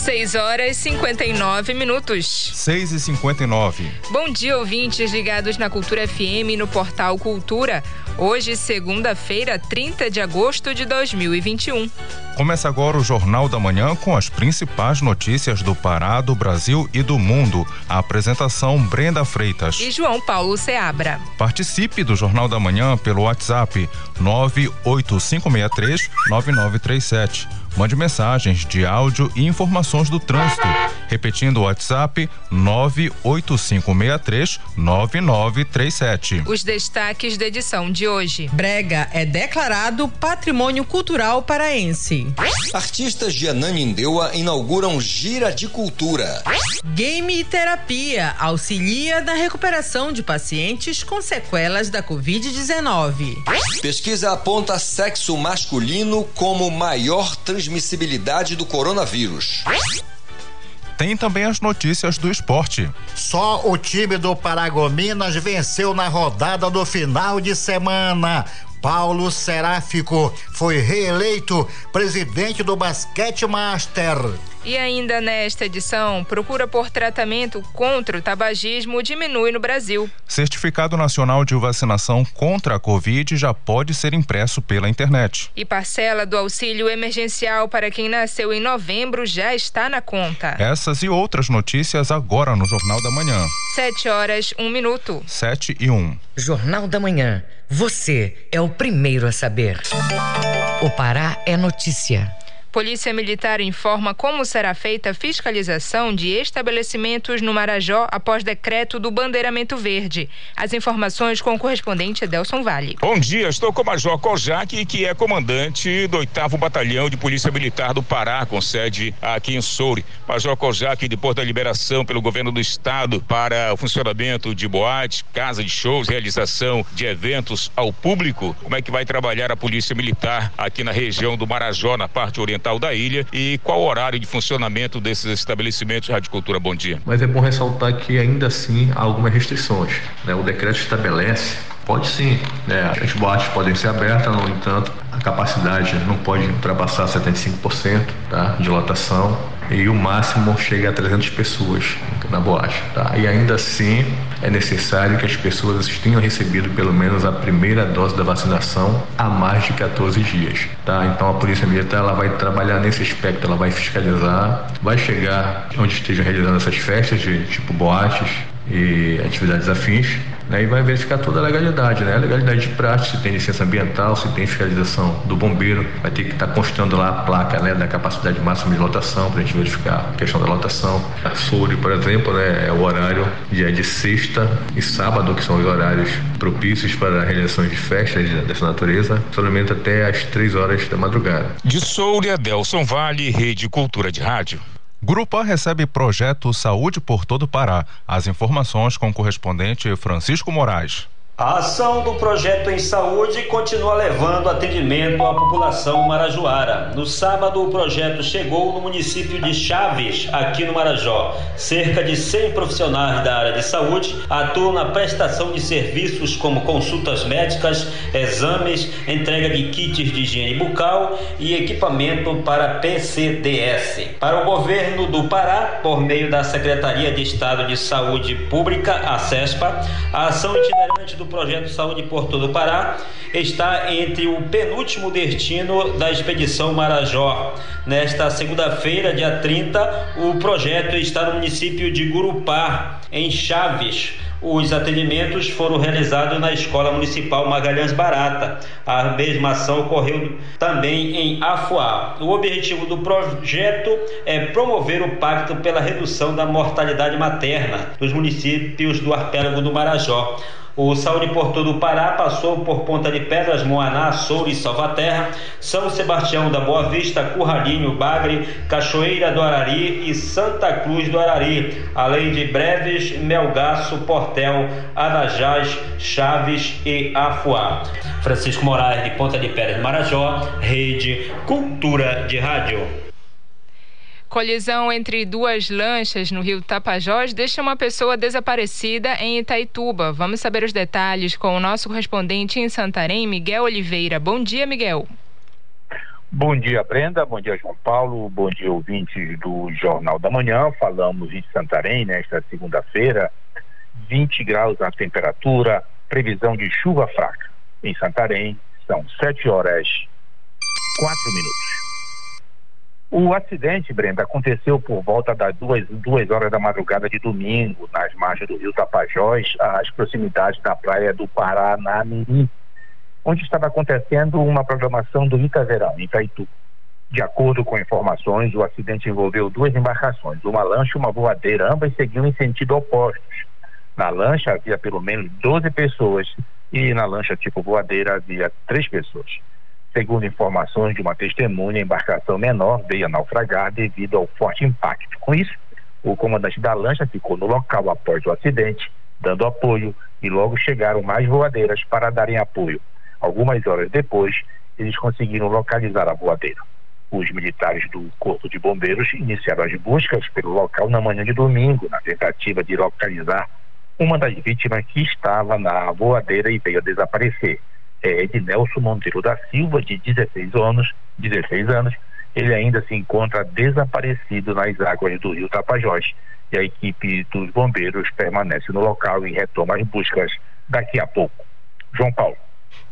6 horas e 59 minutos. 6 e 59. Bom dia, ouvintes ligados na Cultura FM no portal Cultura. Hoje, segunda-feira, 30 de agosto de 2021. Começa agora o Jornal da Manhã com as principais notícias do Pará, do Brasil e do mundo. A apresentação Brenda Freitas e João Paulo Seabra. Participe do Jornal da Manhã pelo WhatsApp 98563 9937 Mande mensagens de áudio e informações do trânsito. Repetindo o WhatsApp 98563 9937. Os destaques da edição de hoje. Brega é declarado patrimônio cultural paraense. Artistas de Ananindeua inauguram gira de cultura. Game e terapia auxilia na recuperação de pacientes com sequelas da Covid-19. Pesquisa aponta sexo masculino como maior transmissão transmissibilidade do coronavírus. Tem também as notícias do esporte. Só o time do Paragominas venceu na rodada do final de semana. Paulo Seráfico foi reeleito presidente do Basquete Master. E ainda nesta edição, procura por tratamento contra o tabagismo diminui no Brasil. Certificado Nacional de Vacinação contra a Covid já pode ser impresso pela internet. E parcela do auxílio emergencial para quem nasceu em novembro já está na conta. Essas e outras notícias agora no Jornal da Manhã. Sete horas, um minuto. Sete e um. Jornal da Manhã. Você é o primeiro a saber. O Pará é notícia. Polícia Militar informa como será feita a fiscalização de estabelecimentos no Marajó após decreto do Bandeiramento Verde. As informações com o correspondente Adelson Vale. Bom dia, estou com o Major Kojak, que é comandante do 8 Batalhão de Polícia Militar do Pará, com sede aqui em Soure. Major Kojak, depois da liberação pelo governo do estado para o funcionamento de boates, casa de shows, realização de eventos ao público, como é que vai trabalhar a Polícia Militar aqui na região do Marajó, na parte oriental ambiental da ilha e qual o horário de funcionamento desses estabelecimentos de Cultura? Bom dia. Mas é bom ressaltar que ainda assim há algumas restrições. Né? O decreto estabelece Pode sim, né? as boates podem ser abertas, no entanto, a capacidade não pode ultrapassar 75% tá? de lotação e o máximo chega a 300 pessoas na boate. Tá? E ainda assim é necessário que as pessoas tenham recebido pelo menos a primeira dose da vacinação há mais de 14 dias. Tá? Então a Polícia Militar ela vai trabalhar nesse aspecto, ela vai fiscalizar, vai chegar onde estejam realizando essas festas de tipo boates, e atividades afins, né, e vai verificar toda a legalidade, né? A legalidade de prática, se tem licença ambiental, se tem fiscalização do bombeiro, vai ter que estar tá constando lá a placa, né, da capacidade máxima de lotação para a gente verificar a questão da lotação. A SURE, por exemplo, né, é o horário de, de sexta e sábado, que são os horários propícios para a realização de festas dessa natureza, somente até às três horas da madrugada. De Soura, Delson Vale, Rede Cultura de Rádio. Grupo A recebe projeto Saúde por todo o Pará. As informações com o correspondente Francisco Moraes. A ação do projeto em saúde continua levando atendimento à população marajoara. No sábado, o projeto chegou no município de Chaves, aqui no Marajó. Cerca de 100 profissionais da área de saúde atuam na prestação de serviços como consultas médicas, exames, entrega de kits de higiene bucal e equipamento para PCDS. Para o governo do Pará, por meio da Secretaria de Estado de Saúde Pública, a CESPA, a ação itinerante do projeto Saúde por todo o Pará está entre o penúltimo destino da expedição Marajó. Nesta segunda-feira, dia 30, o projeto está no município de Gurupá, em Chaves. Os atendimentos foram realizados na Escola Municipal Magalhães Barata. A mesma ação ocorreu também em Afuá. O objetivo do projeto é promover o pacto pela redução da mortalidade materna dos municípios do arquipélago do Marajó. O Saúde Porto do Pará passou por Ponta de Pedras, Moaná, Soura e Salvaterra, São Sebastião da Boa Vista, Curralinho, Bagre, Cachoeira do Arari e Santa Cruz do Arari, além de Breves, Melgaço, Portel, Adajás, Chaves e Afuá. Francisco Moraes de Ponta de Pedras, Marajó, Rede Cultura de Rádio. Colisão entre duas lanchas no rio Tapajós deixa uma pessoa desaparecida em Itaituba. Vamos saber os detalhes com o nosso correspondente em Santarém, Miguel Oliveira. Bom dia, Miguel. Bom dia, Brenda. Bom dia, João Paulo. Bom dia, ouvintes do Jornal da Manhã. Falamos de Santarém nesta segunda-feira. 20 graus a temperatura, previsão de chuva fraca. Em Santarém, são 7 horas 4 minutos. O acidente, Brenda, aconteceu por volta das duas, duas horas da madrugada de domingo, nas margens do rio Tapajós, às proximidades da praia do Paranamirim, onde estava acontecendo uma programação do Ita Verão, em Itaitu. De acordo com informações, o acidente envolveu duas embarcações, uma lancha e uma voadeira, ambas seguiam em sentido opostos. Na lancha havia pelo menos 12 pessoas e na lancha tipo voadeira havia três pessoas. Segundo informações de uma testemunha, a embarcação menor veio a naufragar devido ao forte impacto. Com isso, o comandante da lancha ficou no local após o acidente, dando apoio, e logo chegaram mais voadeiras para darem apoio. Algumas horas depois, eles conseguiram localizar a voadeira. Os militares do Corpo de Bombeiros iniciaram as buscas pelo local na manhã de domingo, na tentativa de localizar uma das vítimas que estava na voadeira e veio a desaparecer é Ednelson Monteiro da Silva, de 16 anos, 16 anos, ele ainda se encontra desaparecido nas águas do rio Tapajós e a equipe dos bombeiros permanece no local e retoma as buscas daqui a pouco. João Paulo.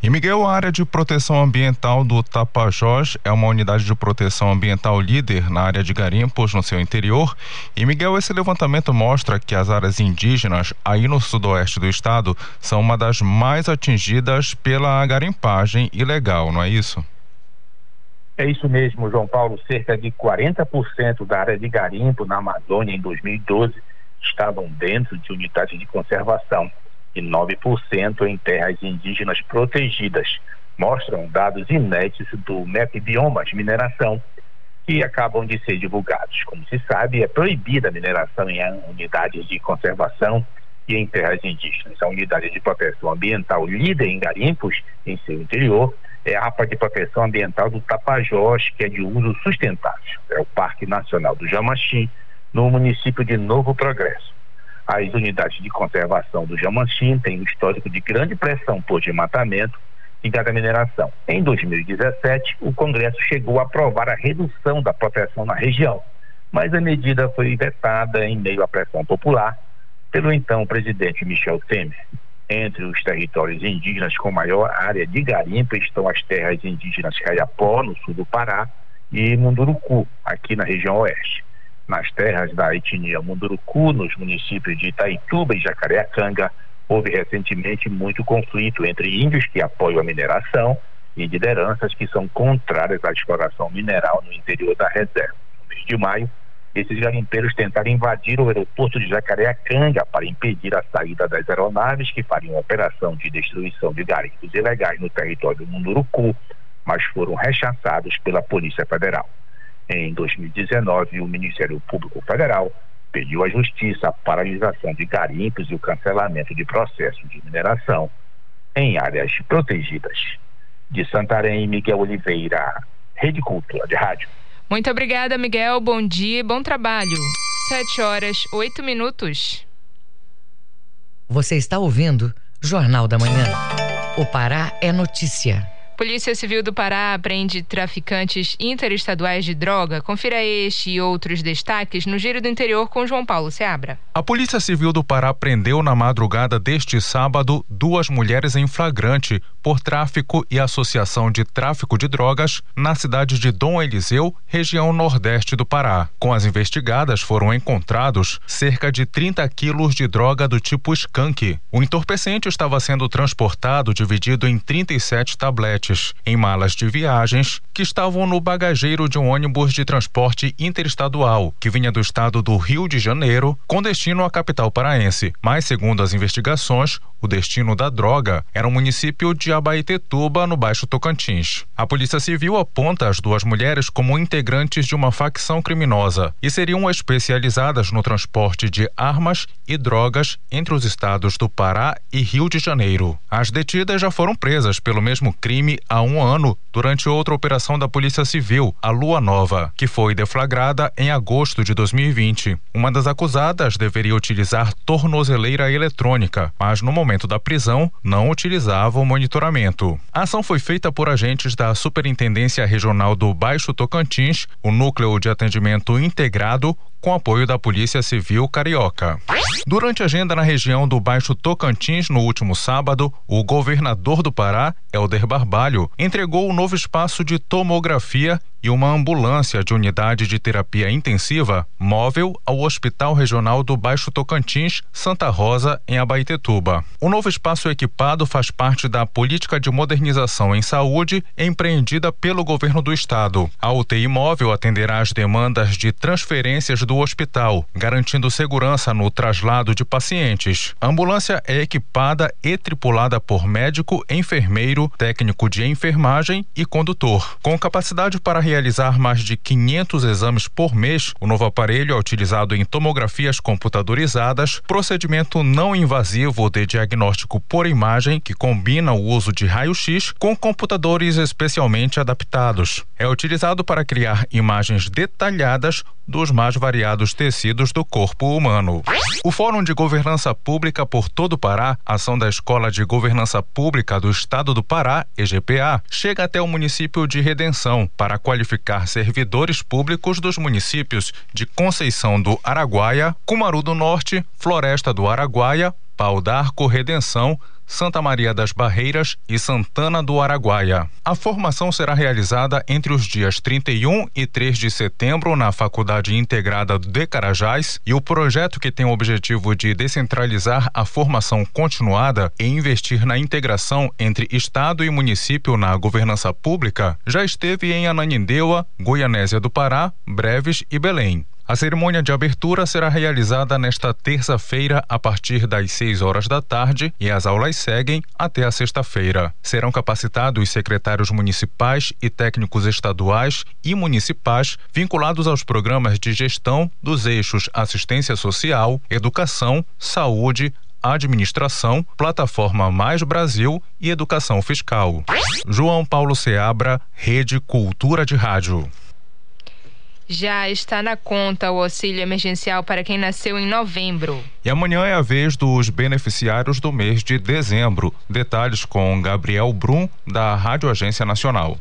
E Miguel, a área de proteção ambiental do Tapajós é uma unidade de proteção ambiental líder na área de garimpos no seu interior. E Miguel, esse levantamento mostra que as áreas indígenas aí no sudoeste do estado são uma das mais atingidas pela garimpagem ilegal, não é isso? É isso mesmo, João Paulo. Cerca de 40% da área de garimpo na Amazônia em 2012 estavam dentro de unidades de conservação e 9% em terras indígenas protegidas. Mostram dados inéditos do MEP Biomas Mineração, que acabam de ser divulgados. Como se sabe, é proibida a mineração em unidades de conservação e em terras indígenas. A unidade de proteção ambiental líder em garimpos em seu interior é a APA de proteção ambiental do Tapajós, que é de uso sustentável. É o Parque Nacional do Jamaxim, no município de Novo Progresso. As unidades de conservação do Jamanchim têm um histórico de grande pressão por desmatamento e da mineração. Em 2017, o Congresso chegou a aprovar a redução da proteção na região, mas a medida foi vetada em meio à pressão popular pelo então presidente Michel Temer. Entre os territórios indígenas com maior área de garimpo estão as terras indígenas Caiapó, no sul do Pará, e Munduruku, aqui na região oeste nas terras da etnia Munduruku, nos municípios de Itaituba e Jacareacanga, houve recentemente muito conflito entre índios que apoiam a mineração e lideranças que são contrárias à exploração mineral no interior da reserva. No mês de maio, esses garimpeiros tentaram invadir o aeroporto de Jacareacanga para impedir a saída das aeronaves que fariam operação de destruição de garimpos ilegais no território do Munduruku, mas foram rechaçados pela Polícia Federal. Em 2019, o Ministério Público Federal pediu à Justiça a paralisação de garimpos e o cancelamento de processos de mineração em áreas protegidas. De Santarém, Miguel Oliveira, Rede Cultura de Rádio. Muito obrigada, Miguel. Bom dia e bom trabalho. Sete horas, oito minutos. Você está ouvindo Jornal da Manhã. O Pará é notícia. Polícia Civil do Pará apreende traficantes interestaduais de droga. Confira este e outros destaques no Giro do Interior com João Paulo Seabra. A Polícia Civil do Pará prendeu na madrugada deste sábado duas mulheres em flagrante por tráfico e associação de tráfico de drogas na cidade de Dom Eliseu, região nordeste do Pará. Com as investigadas foram encontrados cerca de 30 quilos de droga do tipo skunk. O entorpecente estava sendo transportado dividido em 37 tabletes em malas de viagens que estavam no bagageiro de um ônibus de transporte interestadual que vinha do estado do Rio de Janeiro com destino à capital paraense. Mas, segundo as investigações, o destino da droga era o município de Abaetetuba, no Baixo Tocantins. A Polícia Civil aponta as duas mulheres como integrantes de uma facção criminosa e seriam especializadas no transporte de armas e drogas entre os estados do Pará e Rio de Janeiro. As detidas já foram presas pelo mesmo crime há um ano durante outra operação da Polícia Civil, a Lua Nova, que foi deflagrada em agosto de 2020. Uma das acusadas deveria utilizar tornozeleira eletrônica, mas no momento da prisão não utilizava o monitoramento. A ação foi feita por agentes da Superintendência Regional do Baixo Tocantins, o Núcleo de Atendimento Integrado com apoio da Polícia Civil Carioca. Durante a agenda na região do Baixo Tocantins no último sábado, o governador do Pará, Helder Barbalho, entregou o novo espaço de tomografia e uma ambulância de unidade de terapia intensiva móvel ao Hospital Regional do Baixo Tocantins, Santa Rosa, em Abaetetuba. O novo espaço equipado faz parte da política de modernização em saúde empreendida pelo governo do estado. A UTI móvel atenderá às demandas de transferências do hospital, garantindo segurança no traslado de pacientes. A ambulância é equipada e tripulada por médico, enfermeiro, técnico de enfermagem e condutor, com capacidade para realizar mais de 500 exames por mês, o novo aparelho é utilizado em tomografias computadorizadas, procedimento não invasivo de diagnóstico por imagem que combina o uso de raio-x com computadores especialmente adaptados. É utilizado para criar imagens detalhadas dos mais variados tecidos do corpo humano. O Fórum de Governança Pública por todo o Pará, ação da Escola de Governança Pública do Estado do Pará, EGPA, chega até o município de Redenção para qualificar servidores públicos dos municípios de Conceição do Araguaia, Cumaru do Norte, Floresta do Araguaia, Pau d'Arco, Redenção, Santa Maria das Barreiras e Santana do Araguaia. A formação será realizada entre os dias 31 e 3 de setembro na Faculdade Integrada de Carajás e o projeto que tem o objetivo de descentralizar a formação continuada e investir na integração entre Estado e município na governança pública já esteve em Ananindeua, Goianésia do Pará, Breves e Belém. A cerimônia de abertura será realizada nesta terça-feira a partir das 6 horas da tarde e as aulas seguem até a sexta-feira. Serão capacitados secretários municipais e técnicos estaduais e municipais vinculados aos programas de gestão dos eixos assistência social, educação, saúde, administração, plataforma Mais Brasil e educação fiscal. João Paulo Seabra, Rede Cultura de Rádio. Já está na conta o auxílio emergencial para quem nasceu em novembro. E amanhã é a vez dos beneficiários do mês de dezembro. Detalhes com Gabriel Brum, da Rádio Agência Nacional.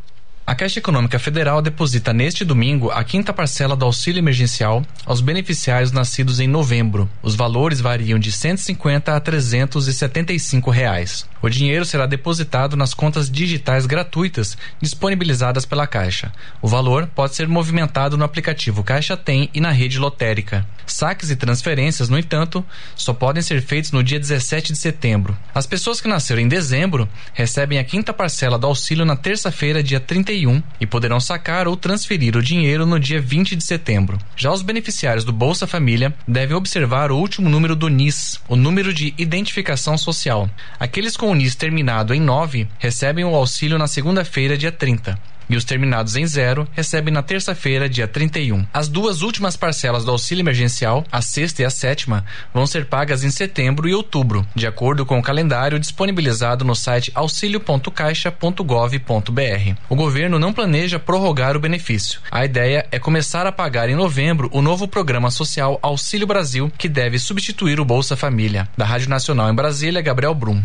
A Caixa Econômica Federal deposita neste domingo a quinta parcela do auxílio emergencial aos beneficiários nascidos em novembro. Os valores variam de 150 a 375 reais. O dinheiro será depositado nas contas digitais gratuitas disponibilizadas pela Caixa. O valor pode ser movimentado no aplicativo Caixa Tem e na rede lotérica. Saques e transferências, no entanto, só podem ser feitos no dia 17 de setembro. As pessoas que nasceram em dezembro recebem a quinta parcela do auxílio na terça-feira, dia 31, e poderão sacar ou transferir o dinheiro no dia 20 de setembro. Já os beneficiários do Bolsa Família devem observar o último número do NIS, o número de identificação social. Aqueles com o NIS terminado em 9 recebem o auxílio na segunda-feira, dia 30 e os terminados em zero recebem na terça-feira, dia 31. As duas últimas parcelas do auxílio emergencial, a sexta e a sétima, vão ser pagas em setembro e outubro, de acordo com o calendário disponibilizado no site auxilio.caixa.gov.br. O governo não planeja prorrogar o benefício. A ideia é começar a pagar em novembro o novo programa social Auxílio Brasil, que deve substituir o Bolsa Família. Da Rádio Nacional em Brasília, Gabriel Brum.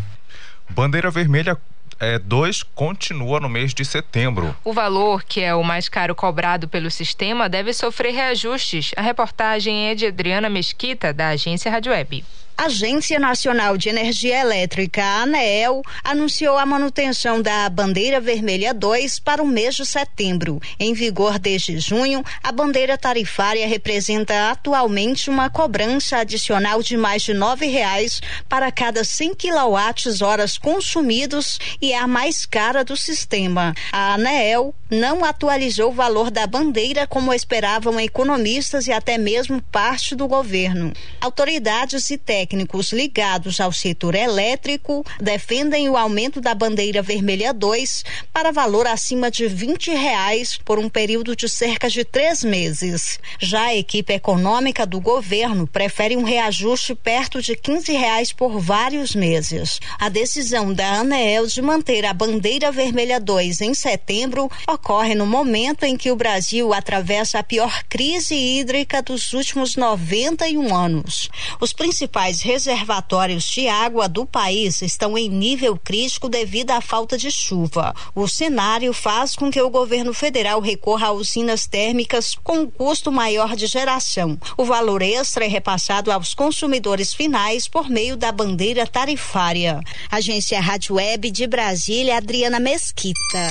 Bandeira Vermelha é, 2 continua no mês de setembro. O valor, que é o mais caro cobrado pelo sistema, deve sofrer reajustes. A reportagem é de Adriana Mesquita, da agência Rádio Web. Agência Nacional de Energia Elétrica, ANEEL, anunciou a manutenção da bandeira vermelha 2 para o mês de setembro. Em vigor desde junho, a bandeira tarifária representa atualmente uma cobrança adicional de mais de nove reais para cada 100 kWh consumidos e é a mais cara do sistema. A ANEEL não atualizou o valor da bandeira como esperavam economistas e até mesmo parte do governo. Autoridades e técnicos técnicos ligados ao setor elétrico defendem o aumento da bandeira vermelha 2 para valor acima de 20 reais por um período de cerca de três meses. Já a equipe econômica do governo prefere um reajuste perto de 15 reais por vários meses. A decisão da ANEEL de manter a bandeira vermelha 2 em setembro ocorre no momento em que o Brasil atravessa a pior crise hídrica dos últimos 91 anos. Os principais reservatórios de água do país estão em nível crítico devido à falta de chuva. O cenário faz com que o governo federal recorra a usinas térmicas com um custo maior de geração. O valor extra é repassado aos consumidores finais por meio da bandeira tarifária. Agência Rádio Web de Brasília, Adriana Mesquita.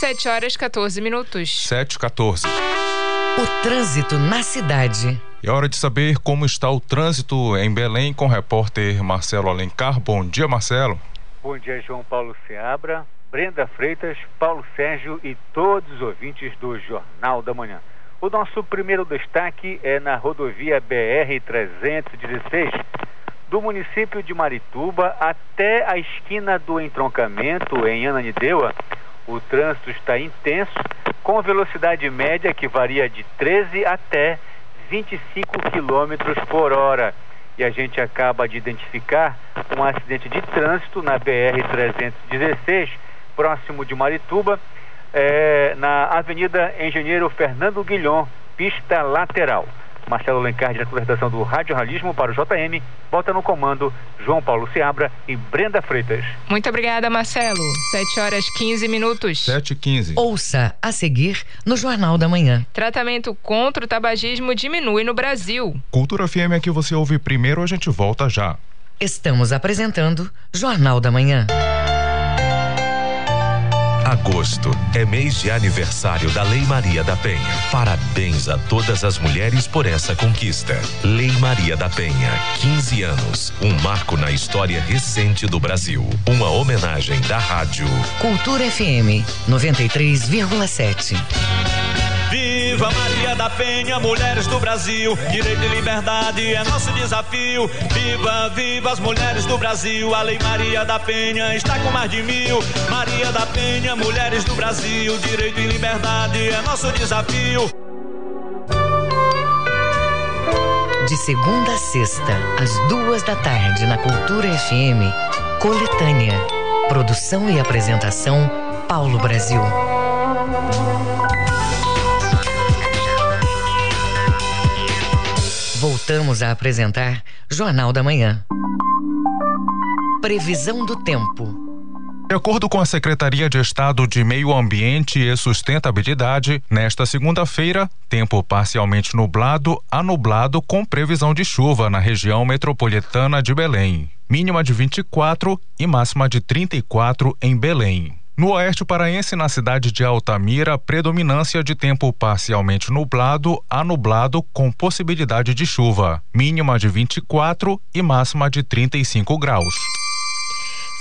7 horas 14 minutos. 7 14. O trânsito na cidade. É hora de saber como está o trânsito em Belém com o repórter Marcelo Alencar. Bom dia, Marcelo. Bom dia, João Paulo Seabra, Brenda Freitas, Paulo Sérgio e todos os ouvintes do Jornal da Manhã. O nosso primeiro destaque é na rodovia BR-316, do município de Marituba até a esquina do entroncamento em Ananindeua. O trânsito está intenso, com velocidade média que varia de 13 até 25 km por hora. E a gente acaba de identificar um acidente de trânsito na BR-316, próximo de Marituba, é, na Avenida Engenheiro Fernando Guilhom, pista lateral. Marcelo Lencar, diretor da redação do Rádio Jornalismo para o JM, bota no comando João Paulo Seabra e Brenda Freitas. Muito obrigada, Marcelo. 7 horas 15 minutos. 7 e 15. Ouça a seguir no Jornal da Manhã. Tratamento contra o tabagismo diminui no Brasil. Cultura FM é que você ouve primeiro, a gente volta já. Estamos apresentando Jornal da Manhã. Agosto é mês de aniversário da Lei Maria da Penha. Parabéns a todas as mulheres por essa conquista. Lei Maria da Penha, 15 anos. Um marco na história recente do Brasil. Uma homenagem da rádio. Cultura FM 93,7. Viva Maria da Penha, mulheres do Brasil. Direito e liberdade é nosso desafio. Viva, viva as mulheres do Brasil. A Lei Maria da Penha está com mais de mil. Maria da Penha, mulheres do Brasil. Direito e liberdade é nosso desafio. De segunda a sexta, às duas da tarde, na Cultura FM, Coletânea. Produção e apresentação, Paulo Brasil. Voltamos a apresentar Jornal da Manhã. Previsão do tempo. De acordo com a Secretaria de Estado de Meio Ambiente e Sustentabilidade, nesta segunda-feira, tempo parcialmente nublado a nublado com previsão de chuva na região metropolitana de Belém. Mínima de 24 e máxima de 34 em Belém. No oeste paraense, na cidade de Altamira, predominância de tempo parcialmente nublado a nublado com possibilidade de chuva. Mínima de 24 e máxima de 35 graus.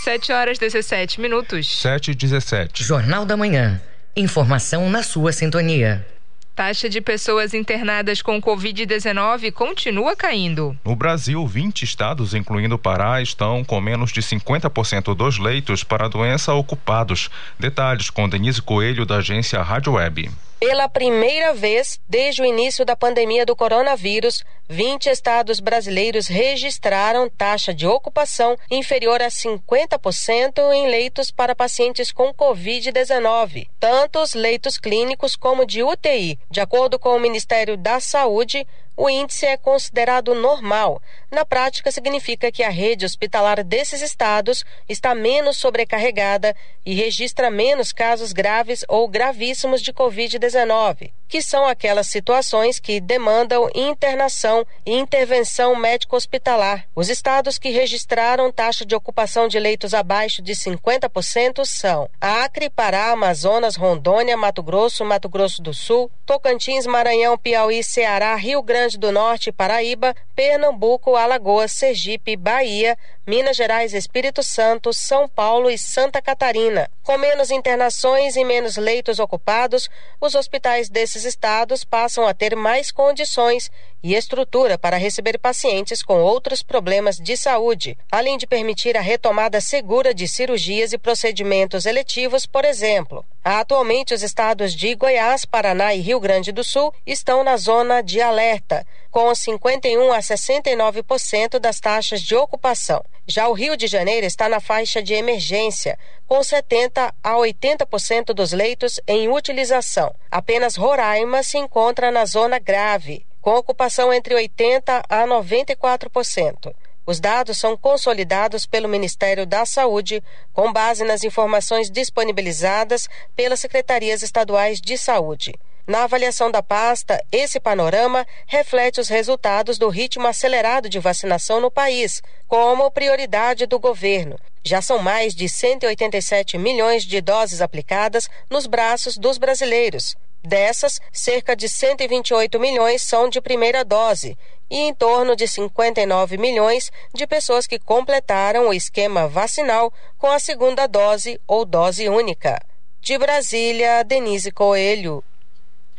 7 horas 17 minutos. 7 e 17. Jornal da Manhã. Informação na sua sintonia. Taxa de pessoas internadas com Covid-19 continua caindo. No Brasil, 20 estados, incluindo o Pará, estão com menos de 50% dos leitos para a doença ocupados. Detalhes com Denise Coelho, da agência Rádio Web. Pela primeira vez desde o início da pandemia do coronavírus, 20 estados brasileiros registraram taxa de ocupação inferior a 50% em leitos para pacientes com Covid-19, tanto os leitos clínicos como de UTI. De acordo com o Ministério da Saúde, o índice é considerado normal. Na prática, significa que a rede hospitalar desses estados está menos sobrecarregada e registra menos casos graves ou gravíssimos de Covid-19, que são aquelas situações que demandam internação e intervenção médico-hospitalar. Os estados que registraram taxa de ocupação de leitos abaixo de 50% são Acre, Pará, Amazonas, Rondônia, Mato Grosso, Mato Grosso do Sul, Tocantins, Maranhão, Piauí, Ceará, Rio Grande Do Norte, Paraíba, Pernambuco, Alagoas, Sergipe, Bahia, Minas Gerais, Espírito Santo, São Paulo e Santa Catarina. Com menos internações e menos leitos ocupados, os hospitais desses estados passam a ter mais condições e estrutura para receber pacientes com outros problemas de saúde, além de permitir a retomada segura de cirurgias e procedimentos eletivos, por exemplo. Atualmente, os estados de Goiás, Paraná e Rio Grande do Sul estão na zona de alerta, com 51 a 69% das taxas de ocupação. Já o Rio de Janeiro está na faixa de emergência, com 70 a 80% dos leitos em utilização. Apenas Roraima se encontra na zona grave, com ocupação entre 80 a 94%. Os dados são consolidados pelo Ministério da Saúde com base nas informações disponibilizadas pelas secretarias estaduais de saúde. Na avaliação da pasta, esse panorama reflete os resultados do ritmo acelerado de vacinação no país, como prioridade do governo. Já são mais de 187 milhões de doses aplicadas nos braços dos brasileiros. Dessas, cerca de 128 milhões são de primeira dose e em torno de 59 milhões de pessoas que completaram o esquema vacinal com a segunda dose ou dose única. De Brasília, Denise Coelho.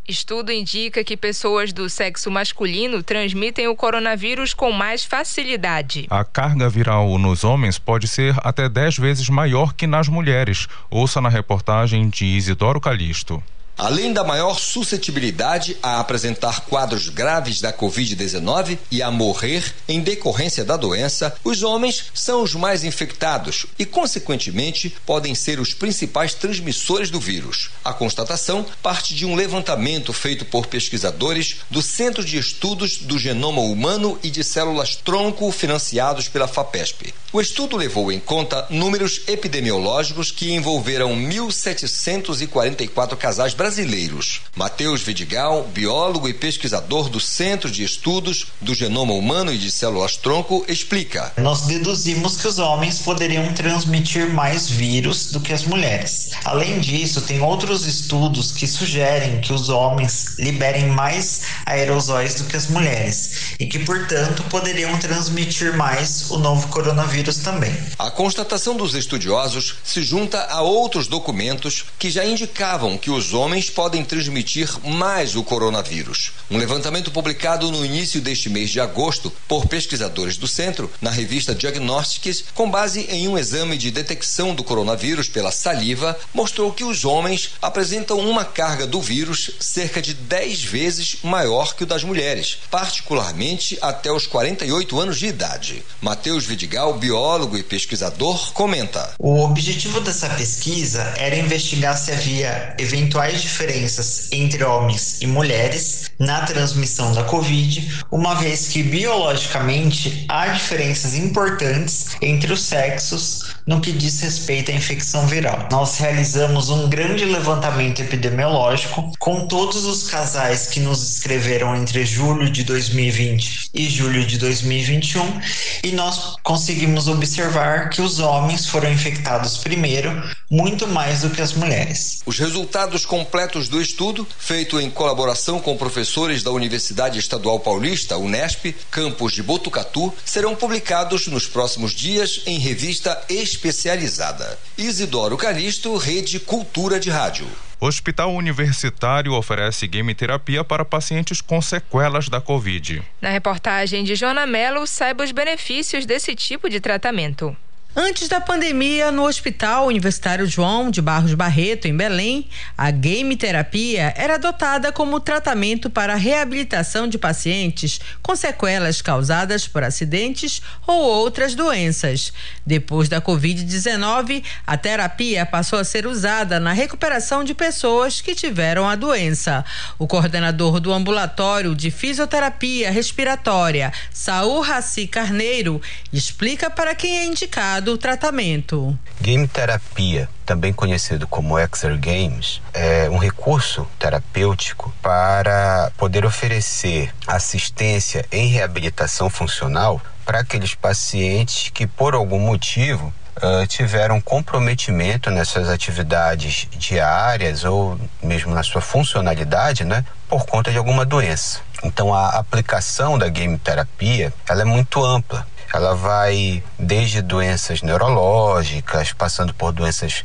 Estudo indica que pessoas do sexo masculino transmitem o coronavírus com mais facilidade. A carga viral nos homens pode ser até 10 vezes maior que nas mulheres. Ouça na reportagem de Isidoro Calixto. Além da maior suscetibilidade a apresentar quadros graves da Covid-19 e a morrer em decorrência da doença, os homens são os mais infectados e, consequentemente, podem ser os principais transmissores do vírus. A constatação parte de um levantamento feito por pesquisadores do Centro de Estudos do Genoma Humano e de Células Tronco, financiados pela FAPESP. O estudo levou em conta números epidemiológicos que envolveram 1.744 casais brasileiros brasileiros. Matheus Vidigal, biólogo e pesquisador do Centro de Estudos do Genoma Humano e de Células-Tronco, explica. Nós deduzimos que os homens poderiam transmitir mais vírus do que as mulheres. Além disso, tem outros estudos que sugerem que os homens liberem mais aerosóis do que as mulheres e que, portanto, poderiam transmitir mais o novo coronavírus também. A constatação dos estudiosos se junta a outros documentos que já indicavam que os homens homens podem transmitir mais o coronavírus. Um levantamento publicado no início deste mês de agosto por pesquisadores do centro, na revista Diagnostics, com base em um exame de detecção do coronavírus pela saliva, mostrou que os homens apresentam uma carga do vírus cerca de 10 vezes maior que o das mulheres, particularmente até os 48 anos de idade. Matheus Vidigal, biólogo e pesquisador, comenta: O objetivo dessa pesquisa era investigar se havia eventuais diferenças entre homens e mulheres na transmissão da Covid, uma vez que biologicamente há diferenças importantes entre os sexos no que diz respeito à infecção viral. Nós realizamos um grande levantamento epidemiológico com todos os casais que nos escreveram entre julho de 2020 e julho de 2021 e nós conseguimos observar que os homens foram infectados primeiro, muito mais do que as mulheres. Os resultados completos do estudo, feito em colaboração com professores da Universidade Estadual Paulista, Unesp, campus de Botucatu, serão publicados nos próximos dias em revista especializada. Isidoro Calixto, Rede Cultura de Rádio. Hospital Universitário oferece game terapia para pacientes com sequelas da Covid. Na reportagem de Jona Mello, saiba os benefícios desse tipo de tratamento. Antes da pandemia, no Hospital Universitário João de Barros Barreto, em Belém, a game terapia era adotada como tratamento para a reabilitação de pacientes com sequelas causadas por acidentes ou outras doenças. Depois da Covid-19, a terapia passou a ser usada na recuperação de pessoas que tiveram a doença. O coordenador do ambulatório de fisioterapia respiratória, Saul Raci Carneiro, explica para quem é indicado do tratamento. Game terapia, também conhecido como Exer Games, é um recurso terapêutico para poder oferecer assistência em reabilitação funcional para aqueles pacientes que, por algum motivo, Uh, tiveram comprometimento nessas atividades diárias ou mesmo na sua funcionalidade, né, por conta de alguma doença. Então a aplicação da game terapia, ela é muito ampla. Ela vai desde doenças neurológicas, passando por doenças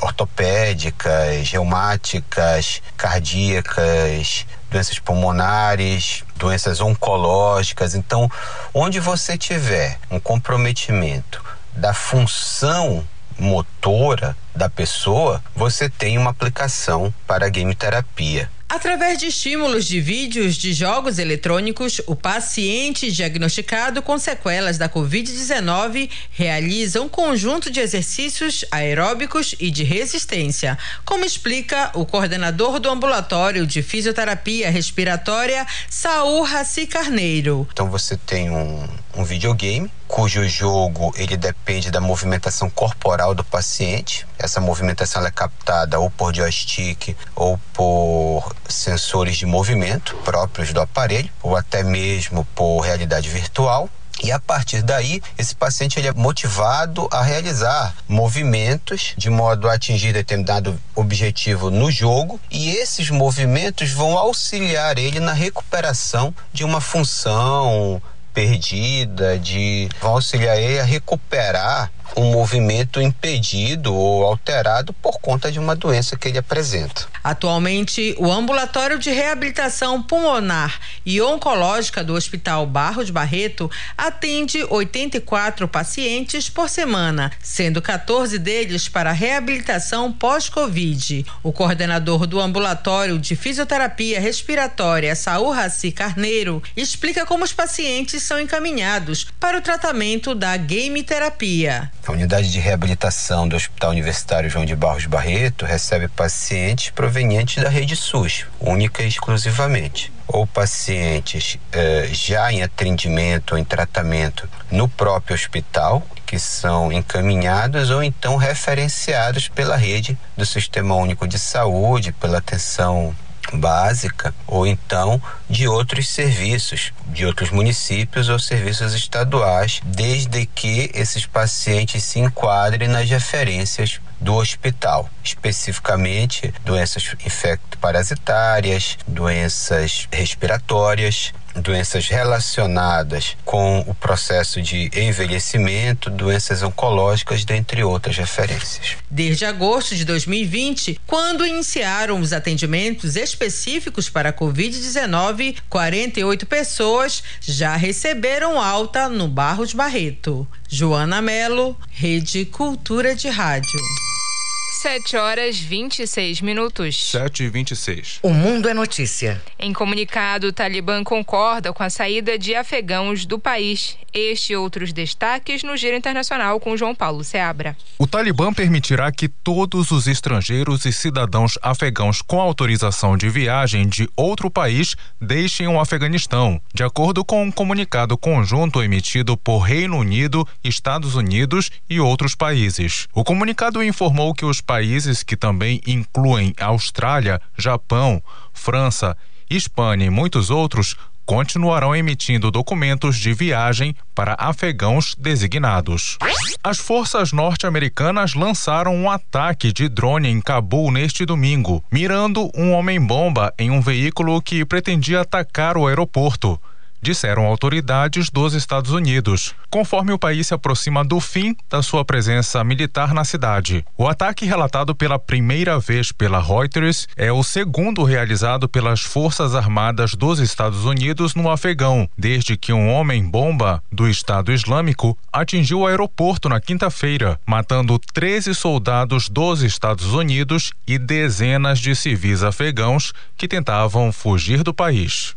ortopédicas, reumáticas, cardíacas, doenças pulmonares, doenças oncológicas. Então, onde você tiver um comprometimento da função motora da pessoa, você tem uma aplicação para a game terapia. Através de estímulos de vídeos de jogos eletrônicos, o paciente diagnosticado com sequelas da Covid-19 realiza um conjunto de exercícios aeróbicos e de resistência, como explica o coordenador do ambulatório de fisioterapia respiratória, Saul Raci Carneiro. Então você tem um, um videogame cujo jogo ele depende da movimentação corporal do paciente. Essa movimentação é captada ou por joystick ou por sensores de movimento próprios do aparelho, ou até mesmo por realidade virtual. E a partir daí, esse paciente ele é motivado a realizar movimentos de modo a atingir determinado objetivo no jogo, e esses movimentos vão auxiliar ele na recuperação de uma função perdida, de vão auxiliar ele a recuperar um movimento impedido ou alterado por conta de uma doença que ele apresenta. Atualmente, o ambulatório de reabilitação pulmonar e oncológica do Hospital Barros Barreto atende 84 pacientes por semana, sendo 14 deles para reabilitação pós-Covid. O coordenador do ambulatório de fisioterapia respiratória, Saúl Raci Carneiro, explica como os pacientes são encaminhados para o tratamento da game terapia. A unidade de reabilitação do Hospital Universitário João de Barros Barreto recebe pacientes provenientes da rede SUS, única e exclusivamente, ou pacientes eh, já em atendimento ou em tratamento no próprio hospital, que são encaminhados ou então referenciados pela rede do Sistema Único de Saúde, pela atenção básica ou então de outros serviços, de outros municípios ou serviços estaduais, desde que esses pacientes se enquadrem nas referências do hospital, especificamente doenças infecto-parasitárias, doenças respiratórias, doenças relacionadas com o processo de envelhecimento, doenças oncológicas, dentre outras referências. Desde agosto de 2020, quando iniciaram os atendimentos específicos para a Covid-19, 48 pessoas já receberam alta no Barros Barreto. Joana Melo, Rede Cultura de Rádio. 7 horas 26 minutos. 7 e 26. O Mundo é Notícia. Em comunicado, o Talibã concorda com a saída de afegãos do país. Este e outros destaques no Giro Internacional com João Paulo Seabra. O Talibã permitirá que todos os estrangeiros e cidadãos afegãos com autorização de viagem de outro país deixem o Afeganistão, de acordo com um comunicado conjunto emitido por Reino Unido, Estados Unidos e outros países. O comunicado informou que os países que também incluem Austrália, Japão, França, Espanha e muitos outros continuarão emitindo documentos de viagem para afegãos designados. As forças norte-americanas lançaram um ataque de drone em Cabul neste domingo, mirando um homem-bomba em um veículo que pretendia atacar o aeroporto disseram autoridades dos Estados Unidos, conforme o país se aproxima do fim da sua presença militar na cidade. O ataque relatado pela primeira vez pela Reuters é o segundo realizado pelas Forças Armadas dos Estados Unidos no Afegão, desde que um homem-bomba do Estado Islâmico atingiu o aeroporto na quinta-feira, matando 13 soldados dos Estados Unidos e dezenas de civis afegãos que tentavam fugir do país.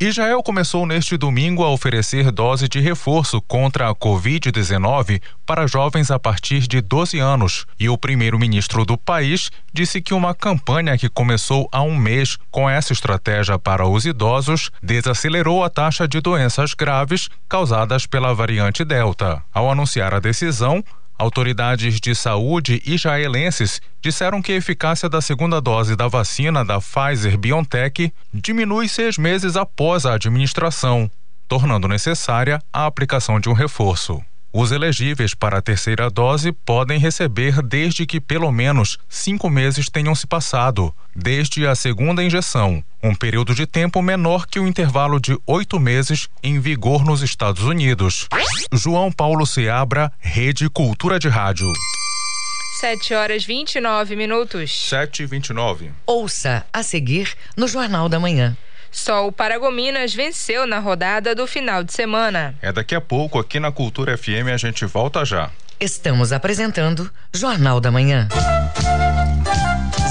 Israel começou neste neste domingo a oferecer dose de reforço contra a Covid-19 para jovens a partir de 12 anos. E o primeiro-ministro do país disse que uma campanha que começou há um mês com essa estratégia para os idosos desacelerou a taxa de doenças graves causadas pela variante Delta. Ao anunciar a decisão, Autoridades de saúde israelenses disseram que a eficácia da segunda dose da vacina da Pfizer BioNTech diminui seis meses após a administração, tornando necessária a aplicação de um reforço. Os elegíveis para a terceira dose podem receber desde que pelo menos cinco meses tenham se passado, desde a segunda injeção, um período de tempo menor que o intervalo de oito meses em vigor nos Estados Unidos. João Paulo Seabra, Rede Cultura de Rádio. 7 horas 29 minutos. 7 e 29. Ouça a seguir no Jornal da Manhã. Só o Paragominas venceu na rodada do final de semana. É daqui a pouco aqui na Cultura FM a gente volta já. Estamos apresentando Jornal da Manhã.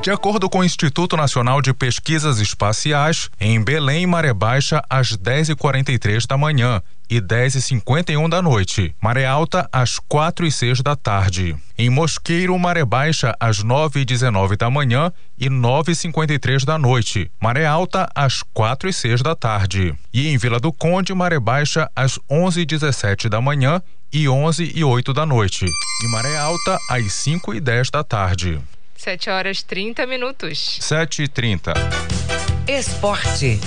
De acordo com o Instituto Nacional de Pesquisas Espaciais, em Belém, maré baixa às 10h43 da manhã e 10h51 da noite. Maré alta às 4 e 6 da tarde. Em Mosqueiro, maré baixa às 9 e 19 da manhã e 9 e 53 da noite. Maré alta às 4 e 6 da tarde. E em Vila do Conde, maré baixa às 11 e 17 da manhã e 11 e 8 da noite. E maré alta às 5 e 10 da tarde. 7 horas 30 minutos. 7 e 30. Esporte.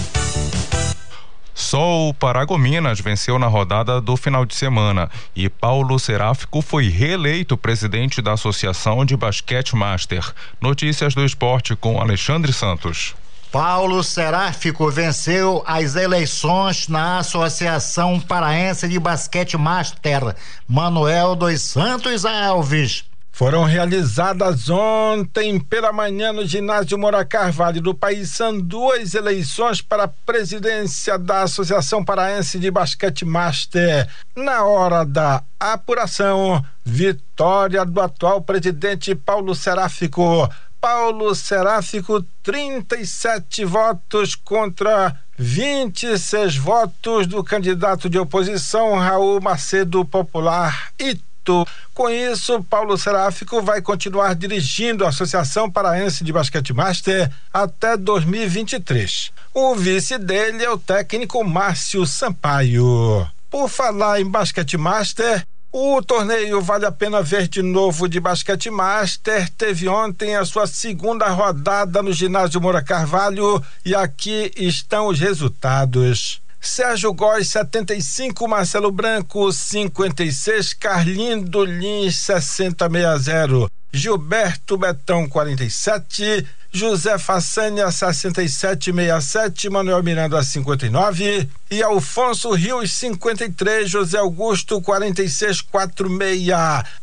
Só o Paragominas venceu na rodada do final de semana e Paulo Seráfico foi reeleito presidente da Associação de Basquete Master. Notícias do esporte com Alexandre Santos. Paulo Seráfico venceu as eleições na Associação Paraense de Basquete Master. Manuel dos Santos Alves foram realizadas ontem pela manhã no ginásio Moura Carvalho do País são duas eleições para a presidência da Associação Paraense de Basquete Master. Na hora da apuração, vitória do atual presidente Paulo Seráfico. Paulo Seráfico, 37 votos contra 26 votos do candidato de oposição Raul Macedo Popular e com isso, Paulo Seráfico vai continuar dirigindo a Associação Paraense de Basquete Master até 2023. O vice dele é o técnico Márcio Sampaio. Por falar em Basquete Master, o torneio Vale a Pena Ver de Novo de Basquete Master teve ontem a sua segunda rodada no ginásio Moura Carvalho e aqui estão os resultados. Sérgio Góes 75, Marcelo Branco 56, Carlindo Lins 6060, Gilberto Betão 47, José Façanha 6767, Manuel Miranda 59 e Alfonso Rios 53, José Augusto 4646.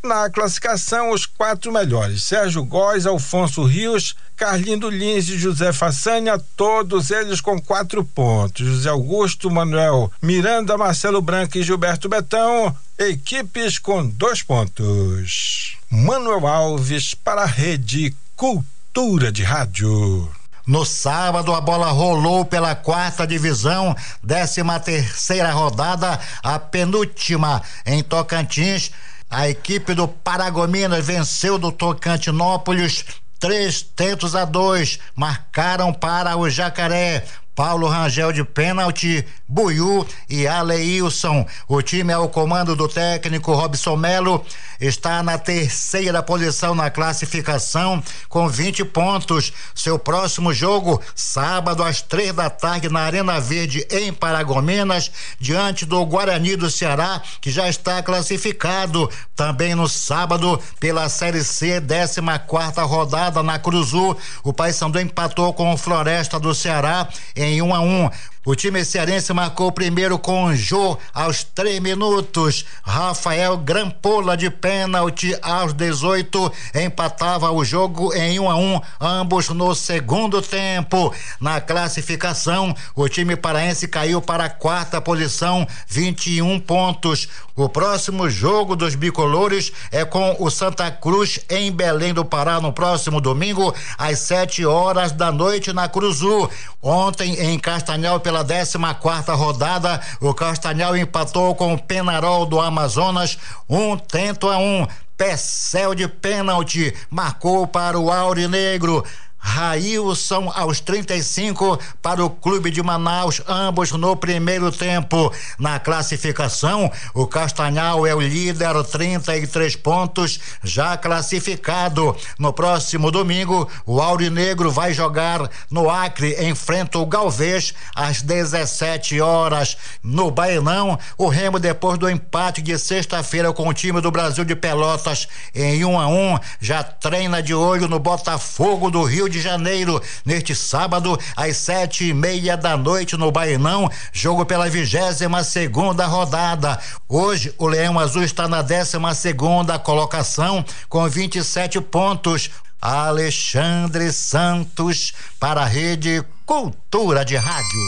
Na classificação, os quatro melhores: Sérgio Góes, Alfonso Rios, Carlindo Lins e José Façanha, todos eles com quatro pontos. José Augusto, Manuel Miranda, Marcelo Branco e Gilberto Betão, equipes com dois pontos. Manuel Alves para a Rede Cultura Cultura de Rádio. No sábado, a bola rolou pela quarta divisão, décima terceira rodada, a penúltima em Tocantins. A equipe do Paragominas venceu do Tocantinópolis três tentos a dois. Marcaram para o Jacaré. Paulo Rangel de pênalti, Buiu e Aleilson. O time ao comando do técnico Robson Melo está na terceira posição na classificação com 20 pontos. Seu próximo jogo, sábado às três da tarde na Arena Verde em Paragominas, diante do Guarani do Ceará, que já está classificado. Também no sábado, pela Série C, 14 quarta rodada na Cruzul, o Paysandu empatou com o Floresta do Ceará em em 1 um a 1. Um. O time cearense marcou primeiro com Jô aos 3 minutos. Rafael Grampola de pênalti aos 18 empatava o jogo em 1 um a 1, ambos no segundo tempo. Na classificação, o time paraense caiu para a quarta posição, 21 pontos. O próximo jogo dos bicolores é com o Santa Cruz em Belém do Pará no próximo domingo às 7 horas da noite na Cruzul. Ontem em Castanhal pela 14 quarta rodada, o Castanhal empatou com o Penarol do Amazonas, um tento a um. Pecel de pênalti marcou para o Aurinegro. Railson aos 35 para o Clube de Manaus, ambos no primeiro tempo. Na classificação, o Castanhal é o líder, 33 pontos, já classificado. No próximo domingo, o Aurinegro vai jogar no Acre, enfrenta o Galvez às 17 horas. No Baenão, o Remo, depois do empate de sexta-feira com o time do Brasil de Pelotas em 1 um a 1 um, já treina de olho no Botafogo do Rio de Janeiro neste sábado às sete e meia da noite no Baenão, jogo pela vigésima segunda rodada. Hoje o Leão Azul está na décima segunda colocação com 27 pontos. Alexandre Santos para a Rede Cultura de Rádio.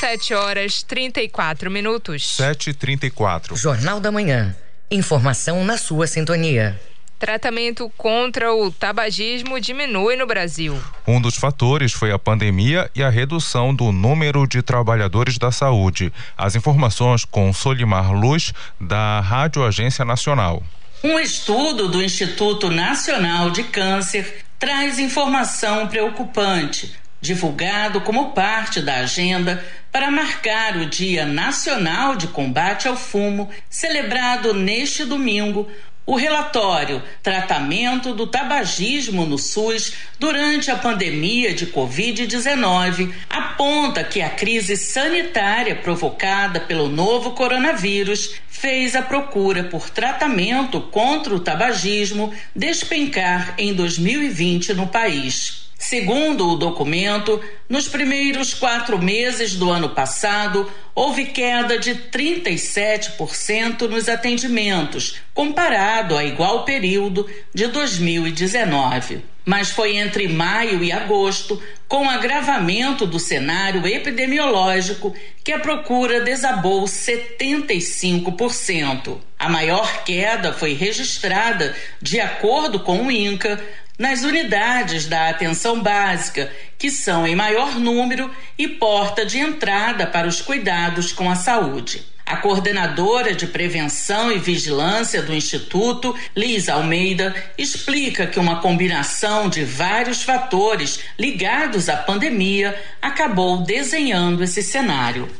7 horas 34 minutos. 7 e 34 Jornal da Manhã. Informação na sua sintonia. Tratamento contra o tabagismo diminui no Brasil. Um dos fatores foi a pandemia e a redução do número de trabalhadores da saúde. As informações com Solimar Luz, da Rádio Agência Nacional. Um estudo do Instituto Nacional de Câncer traz informação preocupante, divulgado como parte da agenda para marcar o Dia Nacional de Combate ao Fumo, celebrado neste domingo o relatório Tratamento do Tabagismo no SUS durante a pandemia de Covid-19 aponta que a crise sanitária provocada pelo novo coronavírus fez a procura por tratamento contra o tabagismo despencar em 2020 no país. Segundo o documento, nos primeiros quatro meses do ano passado, houve queda de 37% nos atendimentos, comparado a igual período de 2019. Mas foi entre maio e agosto, com agravamento do cenário epidemiológico, que a procura desabou 75%. A maior queda foi registrada, de acordo com o INCA, nas unidades da atenção básica, que são em maior número e porta de entrada para os cuidados com a saúde. A coordenadora de prevenção e vigilância do Instituto, Liz Almeida, explica que uma combinação de vários fatores ligados à pandemia acabou desenhando esse cenário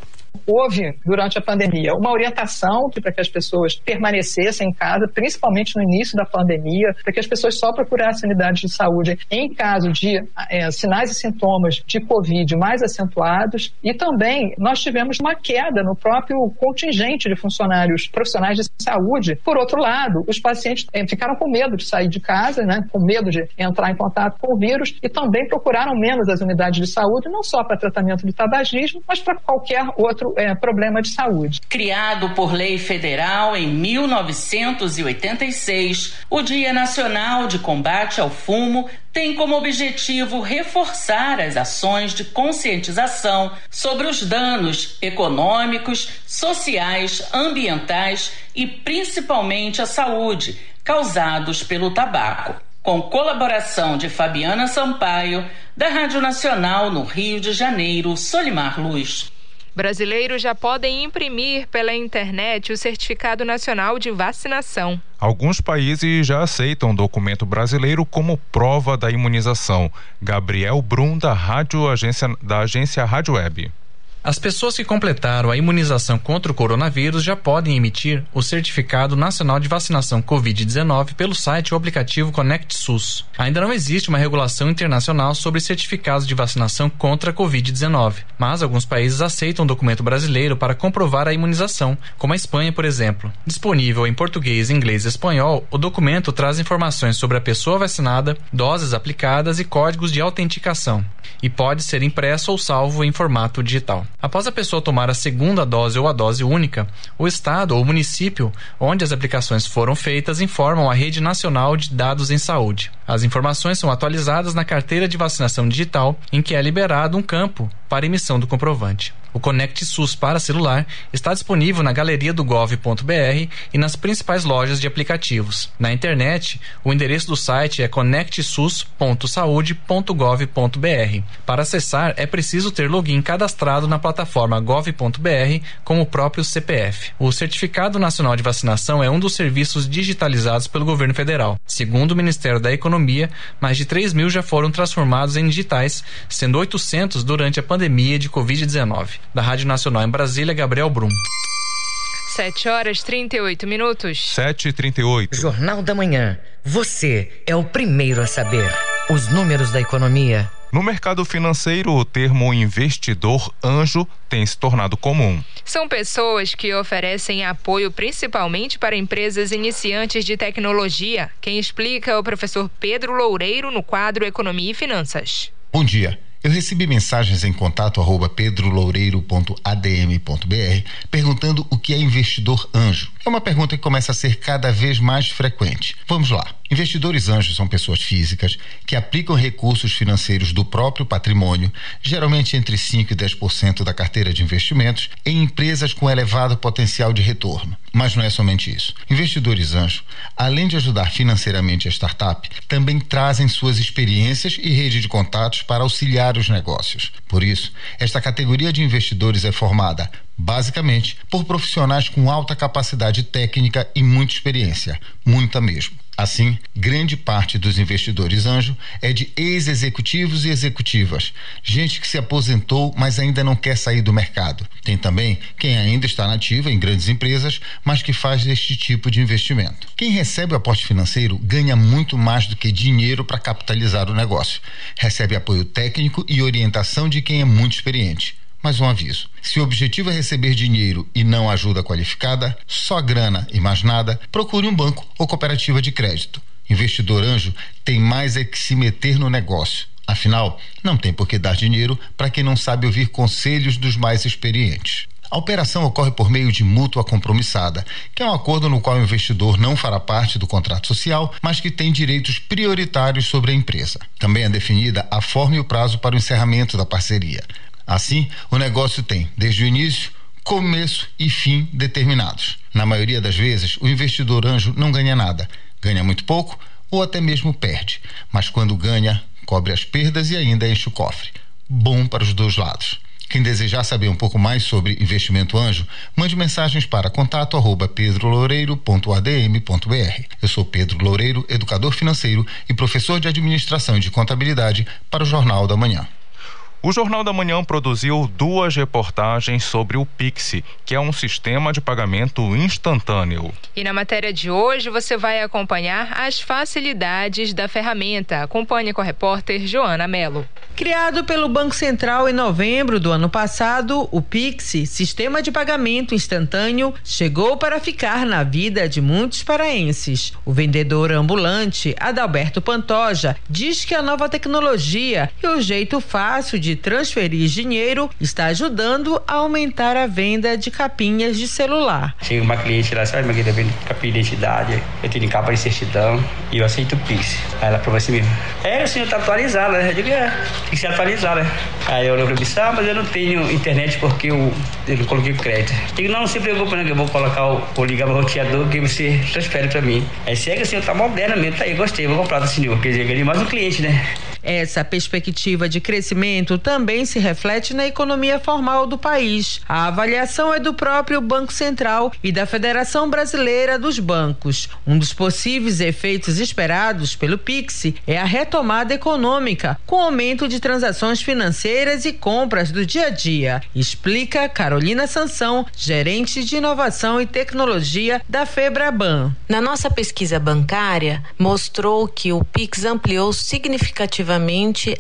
houve, durante a pandemia, uma orientação para que as pessoas permanecessem em casa, principalmente no início da pandemia, para que as pessoas só procurassem unidades de saúde em caso de é, sinais e sintomas de Covid mais acentuados. E também nós tivemos uma queda no próprio contingente de funcionários profissionais de saúde. Por outro lado, os pacientes é, ficaram com medo de sair de casa, né, com medo de entrar em contato com o vírus e também procuraram menos as unidades de saúde, não só para tratamento de tabagismo, mas para qualquer outro é, problema de saúde. Criado por lei federal em 1986, o Dia Nacional de Combate ao Fumo tem como objetivo reforçar as ações de conscientização sobre os danos econômicos, sociais, ambientais e principalmente à saúde causados pelo tabaco. Com colaboração de Fabiana Sampaio, da Rádio Nacional no Rio de Janeiro, Solimar Luz. Brasileiros já podem imprimir pela internet o Certificado Nacional de Vacinação. Alguns países já aceitam o documento brasileiro como prova da imunização. Gabriel Brum, da, Rádio Agência, da agência Rádio Web. As pessoas que completaram a imunização contra o coronavírus já podem emitir o Certificado Nacional de Vacinação Covid-19 pelo site ou aplicativo Conect SUS. Ainda não existe uma regulação internacional sobre certificados de vacinação contra a Covid-19, mas alguns países aceitam o documento brasileiro para comprovar a imunização, como a Espanha, por exemplo. Disponível em português, inglês e espanhol, o documento traz informações sobre a pessoa vacinada, doses aplicadas e códigos de autenticação, e pode ser impresso ou salvo em formato digital. Após a pessoa tomar a segunda dose ou a dose única, o Estado ou município onde as aplicações foram feitas informam a Rede Nacional de Dados em Saúde. As informações são atualizadas na carteira de vacinação digital, em que é liberado um campo para emissão do comprovante. O Conect SUS para celular está disponível na galeria do gov.br e nas principais lojas de aplicativos. Na internet, o endereço do site é conectsus.saude.gov.br. Para acessar, é preciso ter login cadastrado na plataforma gov.br com o próprio CPF. O Certificado Nacional de Vacinação é um dos serviços digitalizados pelo governo federal. Segundo o Ministério da Economia, mais de 3 mil já foram transformados em digitais, sendo 800 durante a pandemia de Covid-19. Da Rádio Nacional em Brasília, Gabriel Brum. 7 horas 38 minutos. 7 e 38 Jornal da Manhã. Você é o primeiro a saber. Os números da economia. No mercado financeiro, o termo investidor anjo tem se tornado comum. São pessoas que oferecem apoio principalmente para empresas iniciantes de tecnologia. Quem explica é o professor Pedro Loureiro no quadro Economia e Finanças. Bom dia. Eu recebi mensagens em contato arroba pedroloureiro.adm.br perguntando o que é investidor anjo. É uma pergunta que começa a ser cada vez mais frequente. Vamos lá. Investidores anjos são pessoas físicas que aplicam recursos financeiros do próprio patrimônio, geralmente entre 5 e 10% da carteira de investimentos, em empresas com elevado potencial de retorno. Mas não é somente isso. Investidores anjos, além de ajudar financeiramente a startup, também trazem suas experiências e rede de contatos para auxiliar os negócios. Por isso, esta categoria de investidores é formada basicamente por profissionais com alta capacidade técnica e muita experiência, muita mesmo. Assim, grande parte dos investidores anjo é de ex-executivos e executivas, gente que se aposentou, mas ainda não quer sair do mercado. Tem também quem ainda está nativa em grandes empresas, mas que faz este tipo de investimento. Quem recebe o aporte financeiro ganha muito mais do que dinheiro para capitalizar o negócio. Recebe apoio técnico e orientação de quem é muito experiente. Mais um aviso: se o objetivo é receber dinheiro e não ajuda qualificada, só grana e mais nada, procure um banco ou cooperativa de crédito. Investidor anjo tem mais é que se meter no negócio. Afinal, não tem por que dar dinheiro para quem não sabe ouvir conselhos dos mais experientes. A operação ocorre por meio de mútua compromissada, que é um acordo no qual o investidor não fará parte do contrato social, mas que tem direitos prioritários sobre a empresa. Também é definida a forma e o prazo para o encerramento da parceria. Assim, o negócio tem, desde o início, começo e fim determinados. Na maioria das vezes, o investidor anjo não ganha nada, ganha muito pouco ou até mesmo perde, mas quando ganha, cobre as perdas e ainda enche o cofre. Bom para os dois lados. Quem desejar saber um pouco mais sobre investimento anjo, mande mensagens para contato arroba pedroloureiro.adm.br. Eu sou Pedro Loureiro, educador financeiro e professor de administração e de contabilidade para o Jornal da Manhã. O Jornal da Manhã produziu duas reportagens sobre o Pix, que é um sistema de pagamento instantâneo. E na matéria de hoje você vai acompanhar as facilidades da ferramenta. Acompanhe com a repórter Joana Melo. Criado pelo Banco Central em novembro do ano passado, o Pix, sistema de pagamento instantâneo, chegou para ficar na vida de muitos paraenses. O vendedor ambulante, Adalberto Pantoja, diz que a nova tecnologia e o jeito fácil de transferir dinheiro está ajudando a aumentar a venda de capinhas de celular. Chega uma cliente lá, sabe, minha vendo capinha de identidade, eu tenho capa de certidão e eu aceito o Pix. Aí ela falou assim mesmo, é, o senhor tá atualizado, né? Eu digo, é, tem que se atualizar, né? Aí eu olhei pra ah, mas eu não tenho internet porque eu, eu não coloquei crédito. Eu digo, não, não se preocupe, né? Que eu vou colocar, o, vou ligar meu roteador que você transfere pra mim. Aí chega, o senhor tá moderno mesmo, tá aí, gostei, vou comprar do senhor, quer dizer, ganhei mais um cliente, né? Essa perspectiva de crescimento também se reflete na economia formal do país. A avaliação é do próprio Banco Central e da Federação Brasileira dos Bancos. Um dos possíveis efeitos esperados pelo Pix é a retomada econômica, com aumento de transações financeiras e compras do dia a dia, explica Carolina Sansão, gerente de inovação e tecnologia da Febraban. Na nossa pesquisa bancária, mostrou que o Pix ampliou significativamente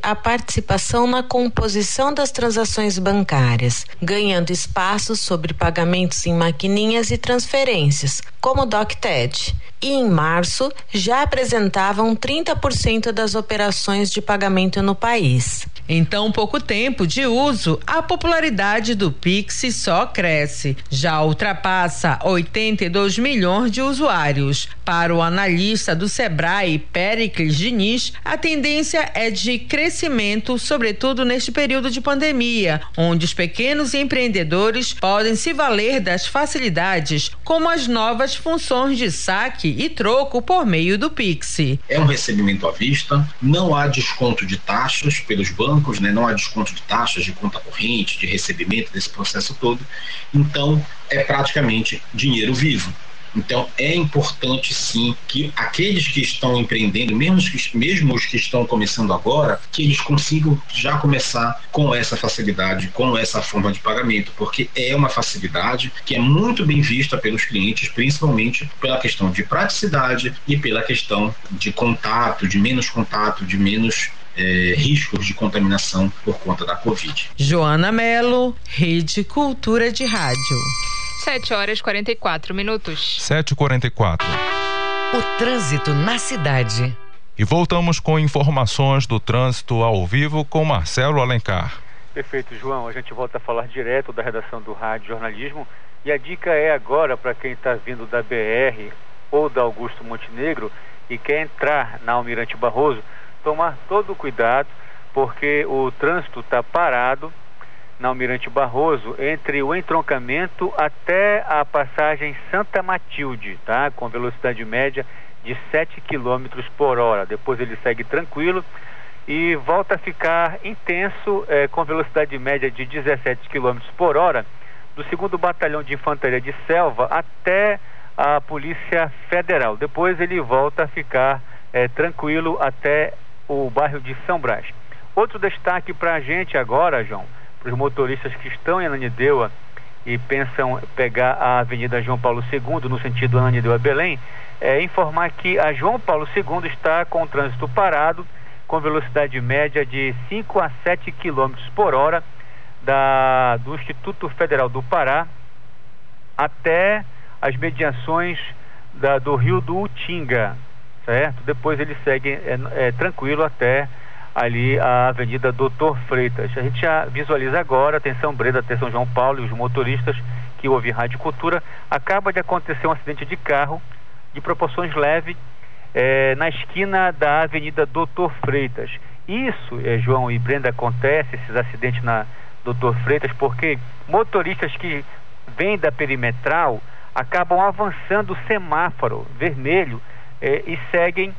a participação na composição das transações bancárias, ganhando espaço sobre pagamentos em maquininhas e transferências, como o DocTed. E em março já apresentavam 30% das operações de pagamento no país. Em tão pouco tempo de uso, a popularidade do Pix só cresce. Já ultrapassa 82 milhões de usuários. Para o analista do Sebrae, Pericles Diniz, a tendência é de crescimento, sobretudo neste período de pandemia, onde os pequenos empreendedores podem se valer das facilidades, como as novas funções de saque e troco por meio do Pix. É um recebimento à vista, não há desconto de taxas pelos bancos bancos, né, não há desconto de taxas de conta corrente, de recebimento desse processo todo. Então, é praticamente dinheiro vivo. Então é importante sim que aqueles que estão empreendendo, mesmo os que, mesmo os que estão começando agora, que eles consigam já começar com essa facilidade, com essa forma de pagamento, porque é uma facilidade que é muito bem vista pelos clientes, principalmente pela questão de praticidade e pela questão de contato, de menos contato, de menos é, riscos de contaminação por conta da Covid. Joana Melo, Rede Cultura de Rádio. 7 horas 44 minutos. 7h44. O trânsito na cidade. E voltamos com informações do trânsito ao vivo com Marcelo Alencar. Perfeito, João. A gente volta a falar direto da redação do Rádio Jornalismo. E a dica é agora para quem está vindo da BR ou da Augusto Montenegro e quer entrar na Almirante Barroso, tomar todo o cuidado, porque o trânsito está parado na Almirante Barroso entre o entroncamento até a passagem Santa Matilde, tá? Com velocidade média de 7 km por hora. Depois ele segue tranquilo e volta a ficar intenso eh, com velocidade média de 17 km por hora do segundo batalhão de infantaria de selva até a Polícia Federal. Depois ele volta a ficar eh, tranquilo até o bairro de São Brás. Outro destaque para a gente agora, João, os motoristas que estão em Ananindeua e pensam pegar a Avenida João Paulo II no sentido Ananindeua Belém, é informar que a João Paulo II está com o trânsito parado com velocidade média de 5 a 7 km por hora da, do Instituto Federal do Pará até as mediações da, do Rio do Utinga, certo? Depois ele segue é, é, tranquilo até ali a Avenida Doutor Freitas. A gente já visualiza agora, atenção Breda, atenção João Paulo e os motoristas que ouvem Rádio Cultura, acaba de acontecer um acidente de carro de proporções leves é, na esquina da Avenida Doutor Freitas. Isso, é, João e Brenda, acontece, esses acidentes na Doutor Freitas, porque motoristas que vêm da perimetral acabam avançando o semáforo vermelho é, e seguem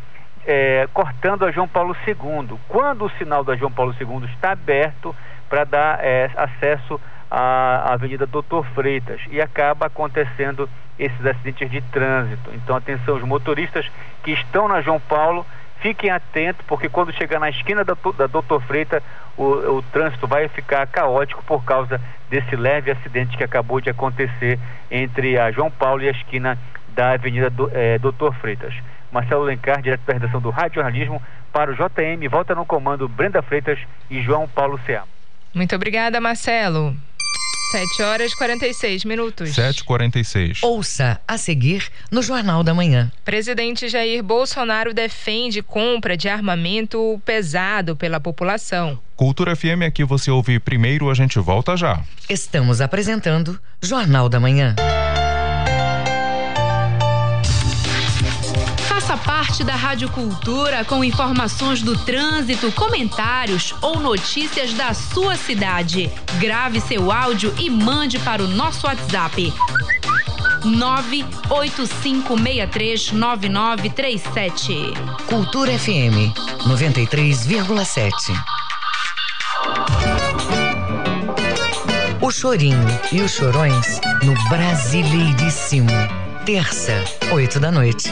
é, cortando a João Paulo II. Quando o sinal da João Paulo II está aberto para dar é, acesso à Avenida Doutor Freitas e acaba acontecendo esses acidentes de trânsito. Então, atenção, os motoristas que estão na João Paulo, fiquem atentos, porque quando chegar na esquina da, da Doutor Freitas, o, o trânsito vai ficar caótico por causa desse leve acidente que acabou de acontecer entre a João Paulo e a esquina da Avenida do, é, Doutor Freitas. Marcelo Lencar, direto da redação do Rádio Jornalismo, para o JM, volta no comando Brenda Freitas e João Paulo Cea. Muito obrigada, Marcelo. 7 horas e 46 minutos. 7h46. Ouça a seguir no Jornal da Manhã. Presidente Jair Bolsonaro defende compra de armamento pesado pela população. Cultura FM aqui você ouve primeiro, a gente volta já. Estamos apresentando Jornal da Manhã. Parte da Rádio Cultura com informações do trânsito, comentários ou notícias da sua cidade. Grave seu áudio e mande para o nosso WhatsApp. 985639937. Cultura FM 93,7. O Chorinho e os Chorões no Brasileiríssimo. Terça, oito da noite.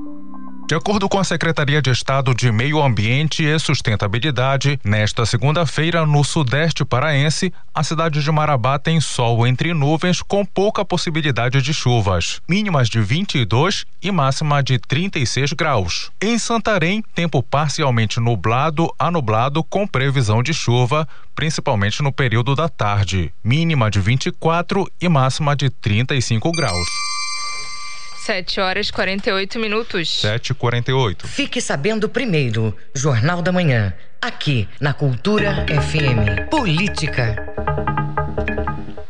De acordo com a Secretaria de Estado de Meio Ambiente e Sustentabilidade, nesta segunda-feira, no sudeste paraense, a cidade de Marabá tem sol entre nuvens com pouca possibilidade de chuvas, mínimas de 22 e máxima de 36 graus. Em Santarém, tempo parcialmente nublado a nublado com previsão de chuva, principalmente no período da tarde, mínima de 24 e máxima de 35 graus. 7 horas e 48 minutos. 7 e 48 Fique sabendo primeiro. Jornal da Manhã. Aqui na Cultura FM. Política.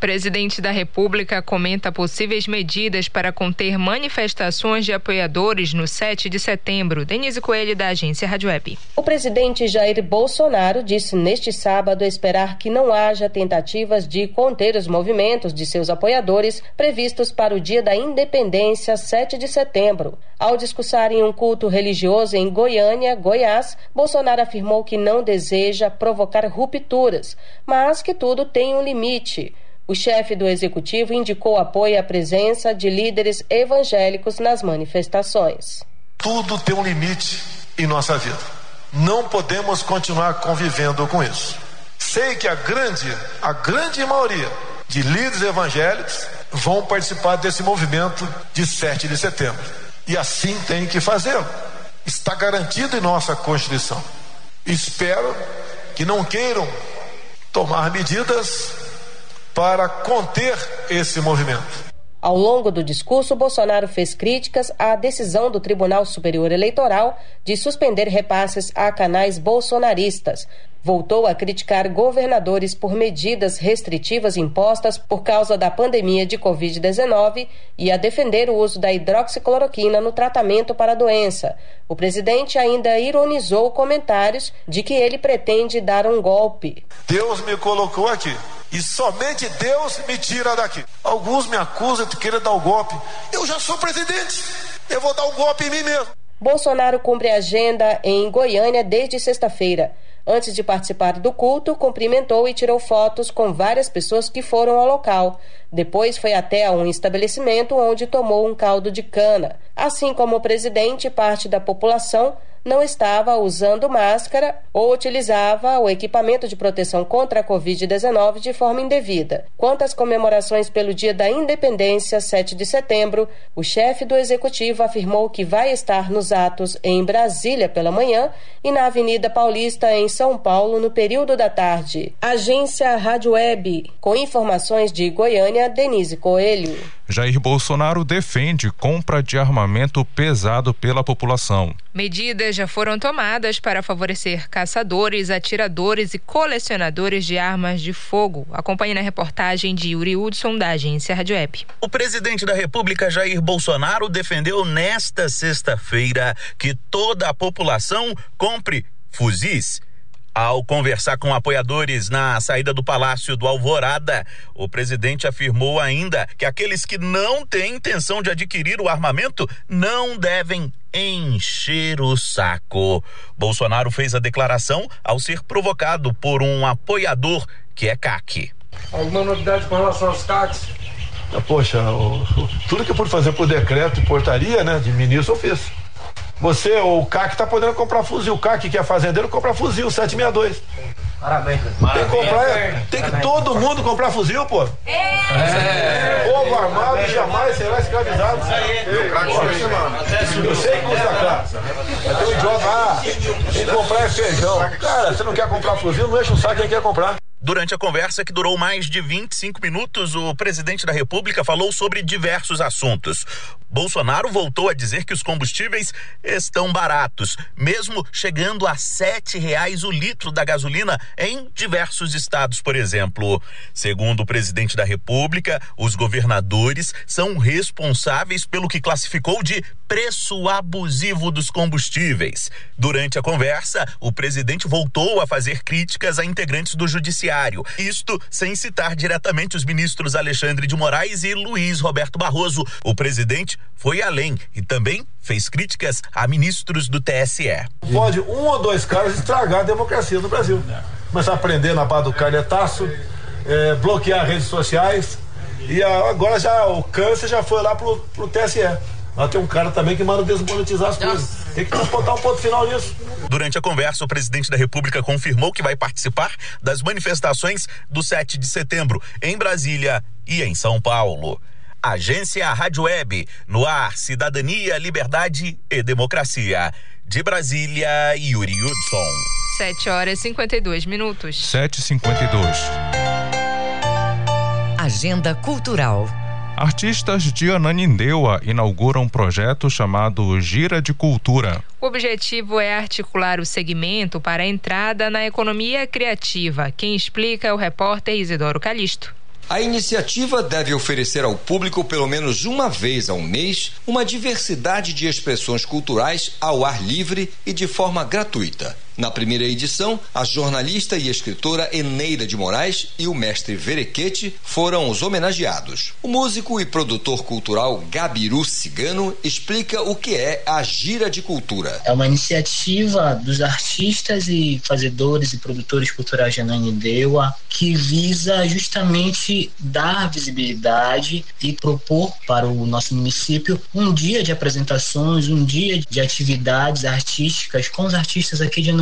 Presidente da República comenta possíveis medidas para conter manifestações de apoiadores no 7 de setembro. Denise Coelho, da agência Rádio Web. O presidente Jair Bolsonaro disse neste sábado esperar que não haja tentativas de conter os movimentos de seus apoiadores previstos para o dia da independência, 7 de setembro. Ao discursar em um culto religioso em Goiânia, Goiás, Bolsonaro afirmou que não deseja provocar rupturas, mas que tudo tem um limite. O chefe do executivo indicou apoio à presença de líderes evangélicos nas manifestações. Tudo tem um limite em nossa vida. Não podemos continuar convivendo com isso. Sei que a grande, a grande maioria de líderes evangélicos vão participar desse movimento de 7 de setembro. E assim tem que fazê-lo. Está garantido em nossa Constituição. Espero que não queiram tomar medidas para conter esse movimento. Ao longo do discurso, Bolsonaro fez críticas à decisão do Tribunal Superior Eleitoral de suspender repasses a canais bolsonaristas. Voltou a criticar governadores por medidas restritivas impostas por causa da pandemia de Covid-19 e a defender o uso da hidroxicloroquina no tratamento para a doença. O presidente ainda ironizou comentários de que ele pretende dar um golpe. Deus me colocou aqui e somente Deus me tira daqui. Alguns me acusam de querer dar o um golpe. Eu já sou presidente. Eu vou dar um golpe em mim mesmo. Bolsonaro cumpre agenda em Goiânia desde sexta-feira. Antes de participar do culto, cumprimentou e tirou fotos com várias pessoas que foram ao local. Depois foi até um estabelecimento onde tomou um caldo de cana. Assim como o presidente, parte da população não estava usando máscara ou utilizava o equipamento de proteção contra a Covid-19 de forma indevida. Quanto às comemorações pelo Dia da Independência, 7 de setembro, o chefe do executivo afirmou que vai estar nos atos em Brasília pela manhã e na Avenida Paulista, em São Paulo, no período da tarde. Agência Rádio Web, com informações de Goiânia, Denise Coelho. Jair Bolsonaro defende compra de armamento pesado pela população. Medidas já foram tomadas para favorecer caçadores, atiradores e colecionadores de armas de fogo. Acompanhe na reportagem de Yuri Hudson, da agência Rádio Web. O presidente da República, Jair Bolsonaro, defendeu nesta sexta-feira que toda a população compre fuzis ao conversar com apoiadores na saída do Palácio do Alvorada, o presidente afirmou ainda que aqueles que não têm intenção de adquirir o armamento não devem encher o saco. Bolsonaro fez a declaração ao ser provocado por um apoiador que é CAC. Alguma novidade com relação aos CACs? Poxa, o, tudo que eu pude fazer por decreto e portaria, né, de ministro, eu fiz. Você, o CAC tá podendo comprar fuzil. O CAC que é fazendeiro compra fuzil 762. Parabéns. Tem que comprar, é, tem que todo mundo comprar fuzil, pô. É. Povo armado jamais será escravizado. Eu sei que custa caro. Mas tem um idiota, ah, tem que comprar é feijão. Cara, você não quer comprar fuzil, não enche o saco quem quer comprar. Durante a conversa, que durou mais de 25 minutos, o presidente da República falou sobre diversos assuntos. Bolsonaro voltou a dizer que os combustíveis estão baratos, mesmo chegando a sete reais o litro da gasolina em diversos estados, por exemplo. Segundo o presidente da República, os governadores são responsáveis pelo que classificou de preço abusivo dos combustíveis. Durante a conversa, o presidente voltou a fazer críticas a integrantes do judiciário. Isto sem citar diretamente os ministros Alexandre de Moraes e Luiz Roberto Barroso. O presidente foi além e também fez críticas a ministros do TSE. Pode um ou dois caras estragar a democracia no Brasil. Começar a prender na base do carnetaço, é, bloquear redes sociais. E agora já o câncer já foi lá pro, pro TSE. Nós temos um cara também que manda desmonetizar as coisas. Tem que botar um ponto final nisso. Durante a conversa, o presidente da República confirmou que vai participar das manifestações do 7 de setembro em Brasília e em São Paulo. Agência Rádio Web, no ar, cidadania, liberdade e democracia. De Brasília, Yuri Hudson. 7 horas e 52 minutos. 7h52. Agenda Cultural. Artistas de Ananindeua inauguram um projeto chamado Gira de Cultura. O objetivo é articular o segmento para a entrada na economia criativa. Quem explica é o repórter Isidoro Calixto. A iniciativa deve oferecer ao público, pelo menos uma vez ao mês, uma diversidade de expressões culturais ao ar livre e de forma gratuita. Na primeira edição, a jornalista e escritora Eneida de Moraes e o mestre Verequete foram os homenageados. O músico e produtor cultural Gabiru Cigano explica o que é a Gira de Cultura. É uma iniciativa dos artistas e fazedores e produtores culturais de Ananindeua que visa justamente dar visibilidade e propor para o nosso município um dia de apresentações, um dia de atividades artísticas com os artistas aqui de Ananindeua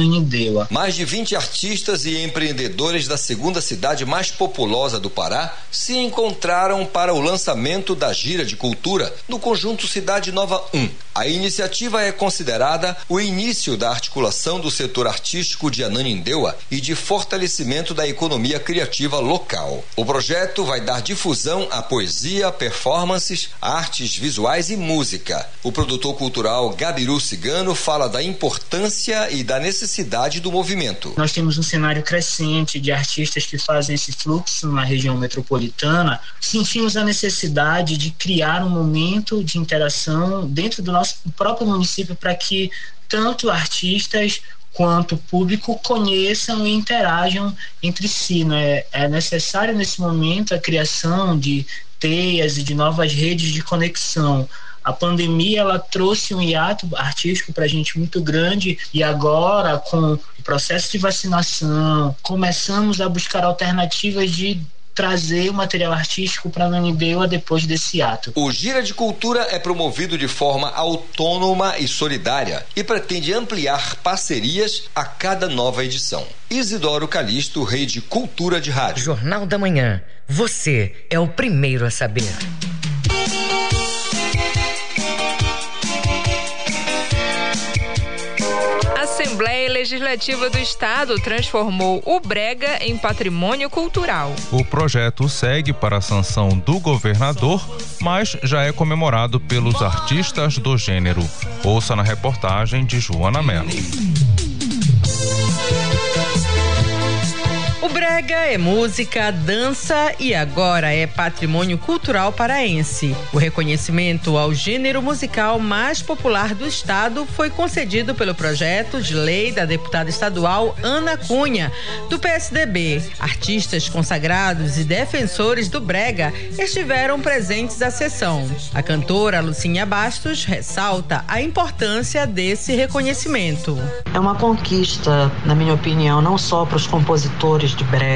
Mais de 20 artistas e empreendedores da segunda cidade mais populosa do Pará se encontraram para o lançamento da Gira de Cultura no conjunto Cidade Nova 1. A iniciativa é considerada o início da articulação do setor artístico de Ananindeua e de fortalecimento da economia criativa local. O projeto vai dar difusão à poesia, performances, artes visuais e música. O produtor cultural Gabiru Cigano fala da importância e da necessidade necessidade do movimento. Nós temos um cenário crescente de artistas que fazem esse fluxo na região metropolitana. Sentimos a necessidade de criar um momento de interação dentro do nosso próprio município para que tanto artistas quanto público conheçam e interajam entre si. Né? É necessário nesse momento a criação de teias e de novas redes de conexão a pandemia ela trouxe um hiato artístico para a gente muito grande e agora com o processo de vacinação começamos a buscar alternativas de trazer o material artístico para Nanibeua depois desse ato. O Gira de Cultura é promovido de forma autônoma e solidária e pretende ampliar parcerias a cada nova edição. Isidoro Calixto, Rei de Cultura de Rádio. Jornal da Manhã. Você é o primeiro a saber. Assembleia Legislativa do Estado transformou o Brega em patrimônio cultural. O projeto segue para a sanção do governador, mas já é comemorado pelos artistas do gênero. Ouça na reportagem de Joana Mello. O brega é música, dança e agora é patrimônio cultural paraense. O reconhecimento ao gênero musical mais popular do estado foi concedido pelo projeto de lei da deputada estadual Ana Cunha, do PSDB. Artistas consagrados e defensores do brega estiveram presentes à sessão. A cantora Lucinha Bastos ressalta a importância desse reconhecimento. É uma conquista, na minha opinião, não só para os compositores de brega,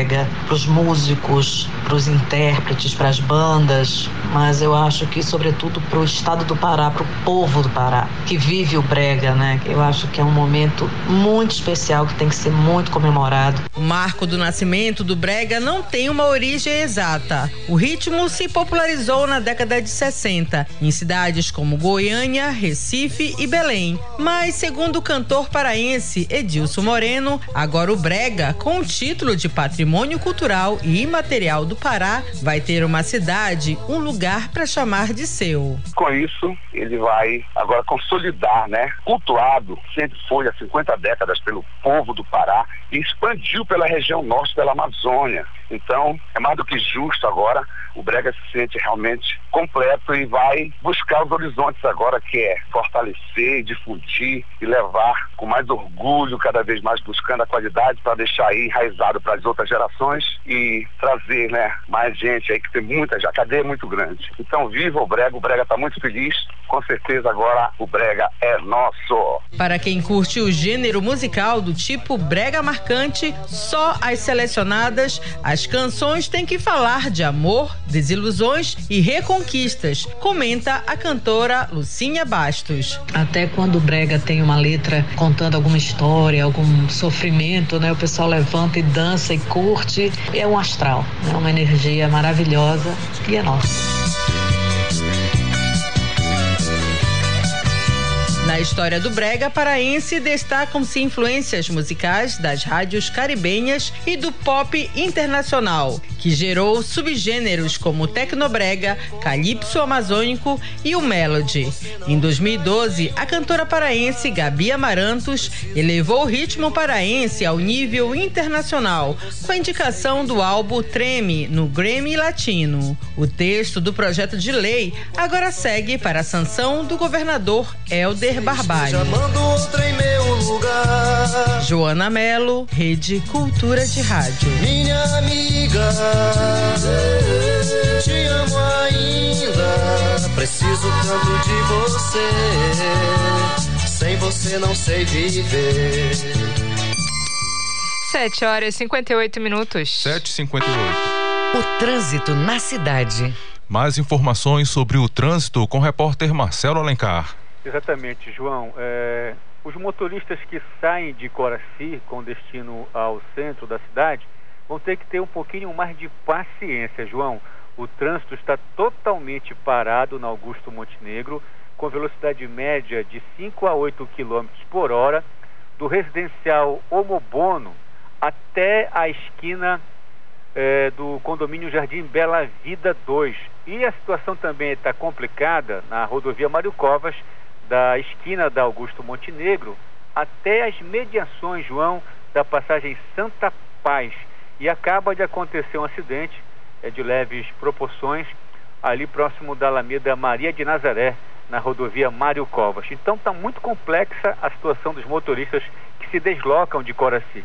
para os músicos, para os intérpretes, para as bandas, mas eu acho que sobretudo para o estado do Pará, para o povo do Pará, que vive o brega, né? Eu acho que é um momento muito especial que tem que ser muito comemorado. O marco do nascimento do brega não tem uma origem exata. O ritmo se popularizou na década de 60 em cidades como Goiânia, Recife e Belém. Mas segundo o cantor paraense Edilson Moreno, agora o brega, com o título de de patrimônio cultural e imaterial do Pará, vai ter uma cidade, um lugar para chamar de seu. Com isso, ele vai agora consolidar, né? Cultuado, sempre foi há 50 décadas pelo povo do Pará e expandiu pela região norte da Amazônia. Então, é mais do que justo agora o Brega se sente realmente completo e vai buscar os horizontes agora, que é fortalecer, difundir e levar com mais orgulho, cada vez mais buscando a qualidade para deixar aí enraizado para as outras gerações e trazer né, mais gente aí, que tem muita, já a cadeia é muito grande. Então, viva o Brega, o Brega está muito feliz, com certeza agora o Brega é nosso. Para quem curte o gênero musical do tipo Brega marcante, só as selecionadas, as As canções têm que falar de amor, desilusões e reconquistas, comenta a cantora Lucinha Bastos. Até quando o brega tem uma letra contando alguma história, algum sofrimento, né? O pessoal levanta e dança e curte. É um astral, é né? uma energia maravilhosa e é nossa. Na história do brega paraense destacam-se influências musicais das rádios caribenhas e do pop internacional, que gerou subgêneros como o tecnobrega, calypso amazônico e o melody. Em 2012, a cantora paraense Gabi Amarantos elevou o ritmo paraense ao nível internacional, com a indicação do álbum Treme no Grammy Latino. O texto do projeto de lei agora segue para a sanção do governador Helder Barbalho. Joana Melo, Rede Cultura de Rádio. Minha amiga, te amo ainda. Preciso tanto de você. Sem você não sei viver. 7 horas e 58 minutos. 7 58 O trânsito na cidade. Mais informações sobre o trânsito com o repórter Marcelo Alencar. Exatamente, João. É, os motoristas que saem de Coraci com destino ao centro da cidade vão ter que ter um pouquinho mais de paciência, João. O trânsito está totalmente parado na Augusto Montenegro, com velocidade média de 5 a 8 km por hora, do residencial Homobono até a esquina é, do condomínio Jardim Bela Vida 2. E a situação também está complicada na rodovia Mário Covas, da esquina da Augusto Montenegro até as mediações, João, da passagem Santa Paz. E acaba de acontecer um acidente é, de leves proporções ali próximo da Alameda Maria de Nazaré, na rodovia Mário Covas. Então está muito complexa a situação dos motoristas que se deslocam de Coraci.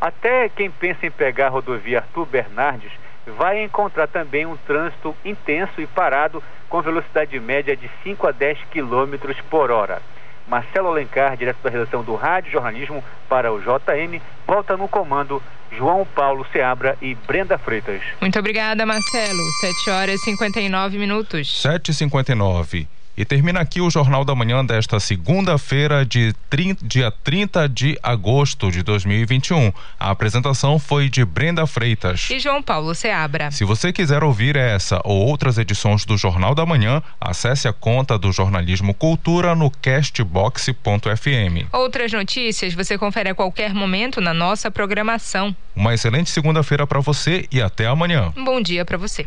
Até quem pensa em pegar a rodovia Arthur Bernardes vai encontrar também um trânsito intenso e parado com velocidade média de 5 a 10 km por hora. Marcelo Alencar, direto da redação do Rádio Jornalismo para o JM, volta no comando João Paulo Seabra e Brenda Freitas. Muito obrigada, Marcelo. 7 horas e 59 minutos. 7 e 59 e termina aqui o Jornal da Manhã desta segunda-feira, de 30, dia 30 de agosto de 2021. A apresentação foi de Brenda Freitas e João Paulo Seabra. Se você quiser ouvir essa ou outras edições do Jornal da Manhã, acesse a conta do Jornalismo Cultura no castbox.fm. Outras notícias você confere a qualquer momento na nossa programação. Uma excelente segunda-feira para você e até amanhã. Um bom dia para você.